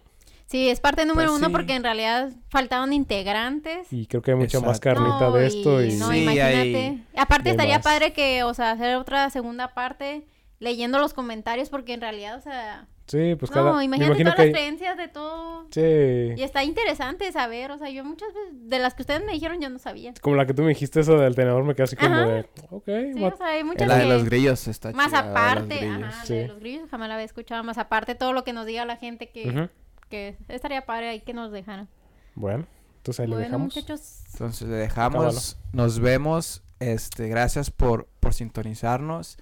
Sí, es parte número Pues uno sí. porque en realidad faltaban integrantes. Y creo que hay mucha más carnita No, de esto. Y, no, Sí, imagínate. hay Aparte estaría más. padre que, o sea, hacer otra segunda parte leyendo los comentarios porque en realidad, o sea, Sí, pues no, cada... me imagínate imagino todas que las creencias de todo. Sí. Y está interesante saber, o sea, yo muchas veces, de las que ustedes me dijeron, yo no sabía. Como la que tú me dijiste, eso del tenedor, me quedé así como Ajá. de... Ok, Sí, what- o sea, hay muchas La de que- los grillos está Más chida, la de los aparte, grillos. ajá, sí. la de los grillos jamás la había escuchado, más aparte todo lo que nos diga la gente que, Ujú. Que estaría padre ahí que nos dejaran. Bueno, entonces ahí lo dejamos. muchachos, Entonces le dejamos, nos vemos, este, gracias por, por sintonizarnos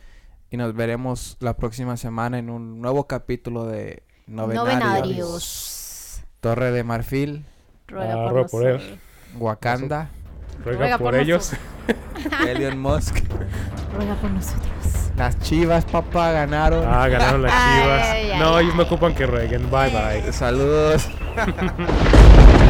y nos veremos la próxima semana en un nuevo capítulo de Novenarios. novenarios. Torre de Marfil, Ruega Ah, por por él. Wakanda, Ruega, Ruega por, por ellos. Elon Musk, Ruega por nosotros. las Chivas, papá, ganaron. Ah, ganaron las chivas. ay, no, ay, ellos ay. ocupan que rueguen. Bye, bye. Saludos.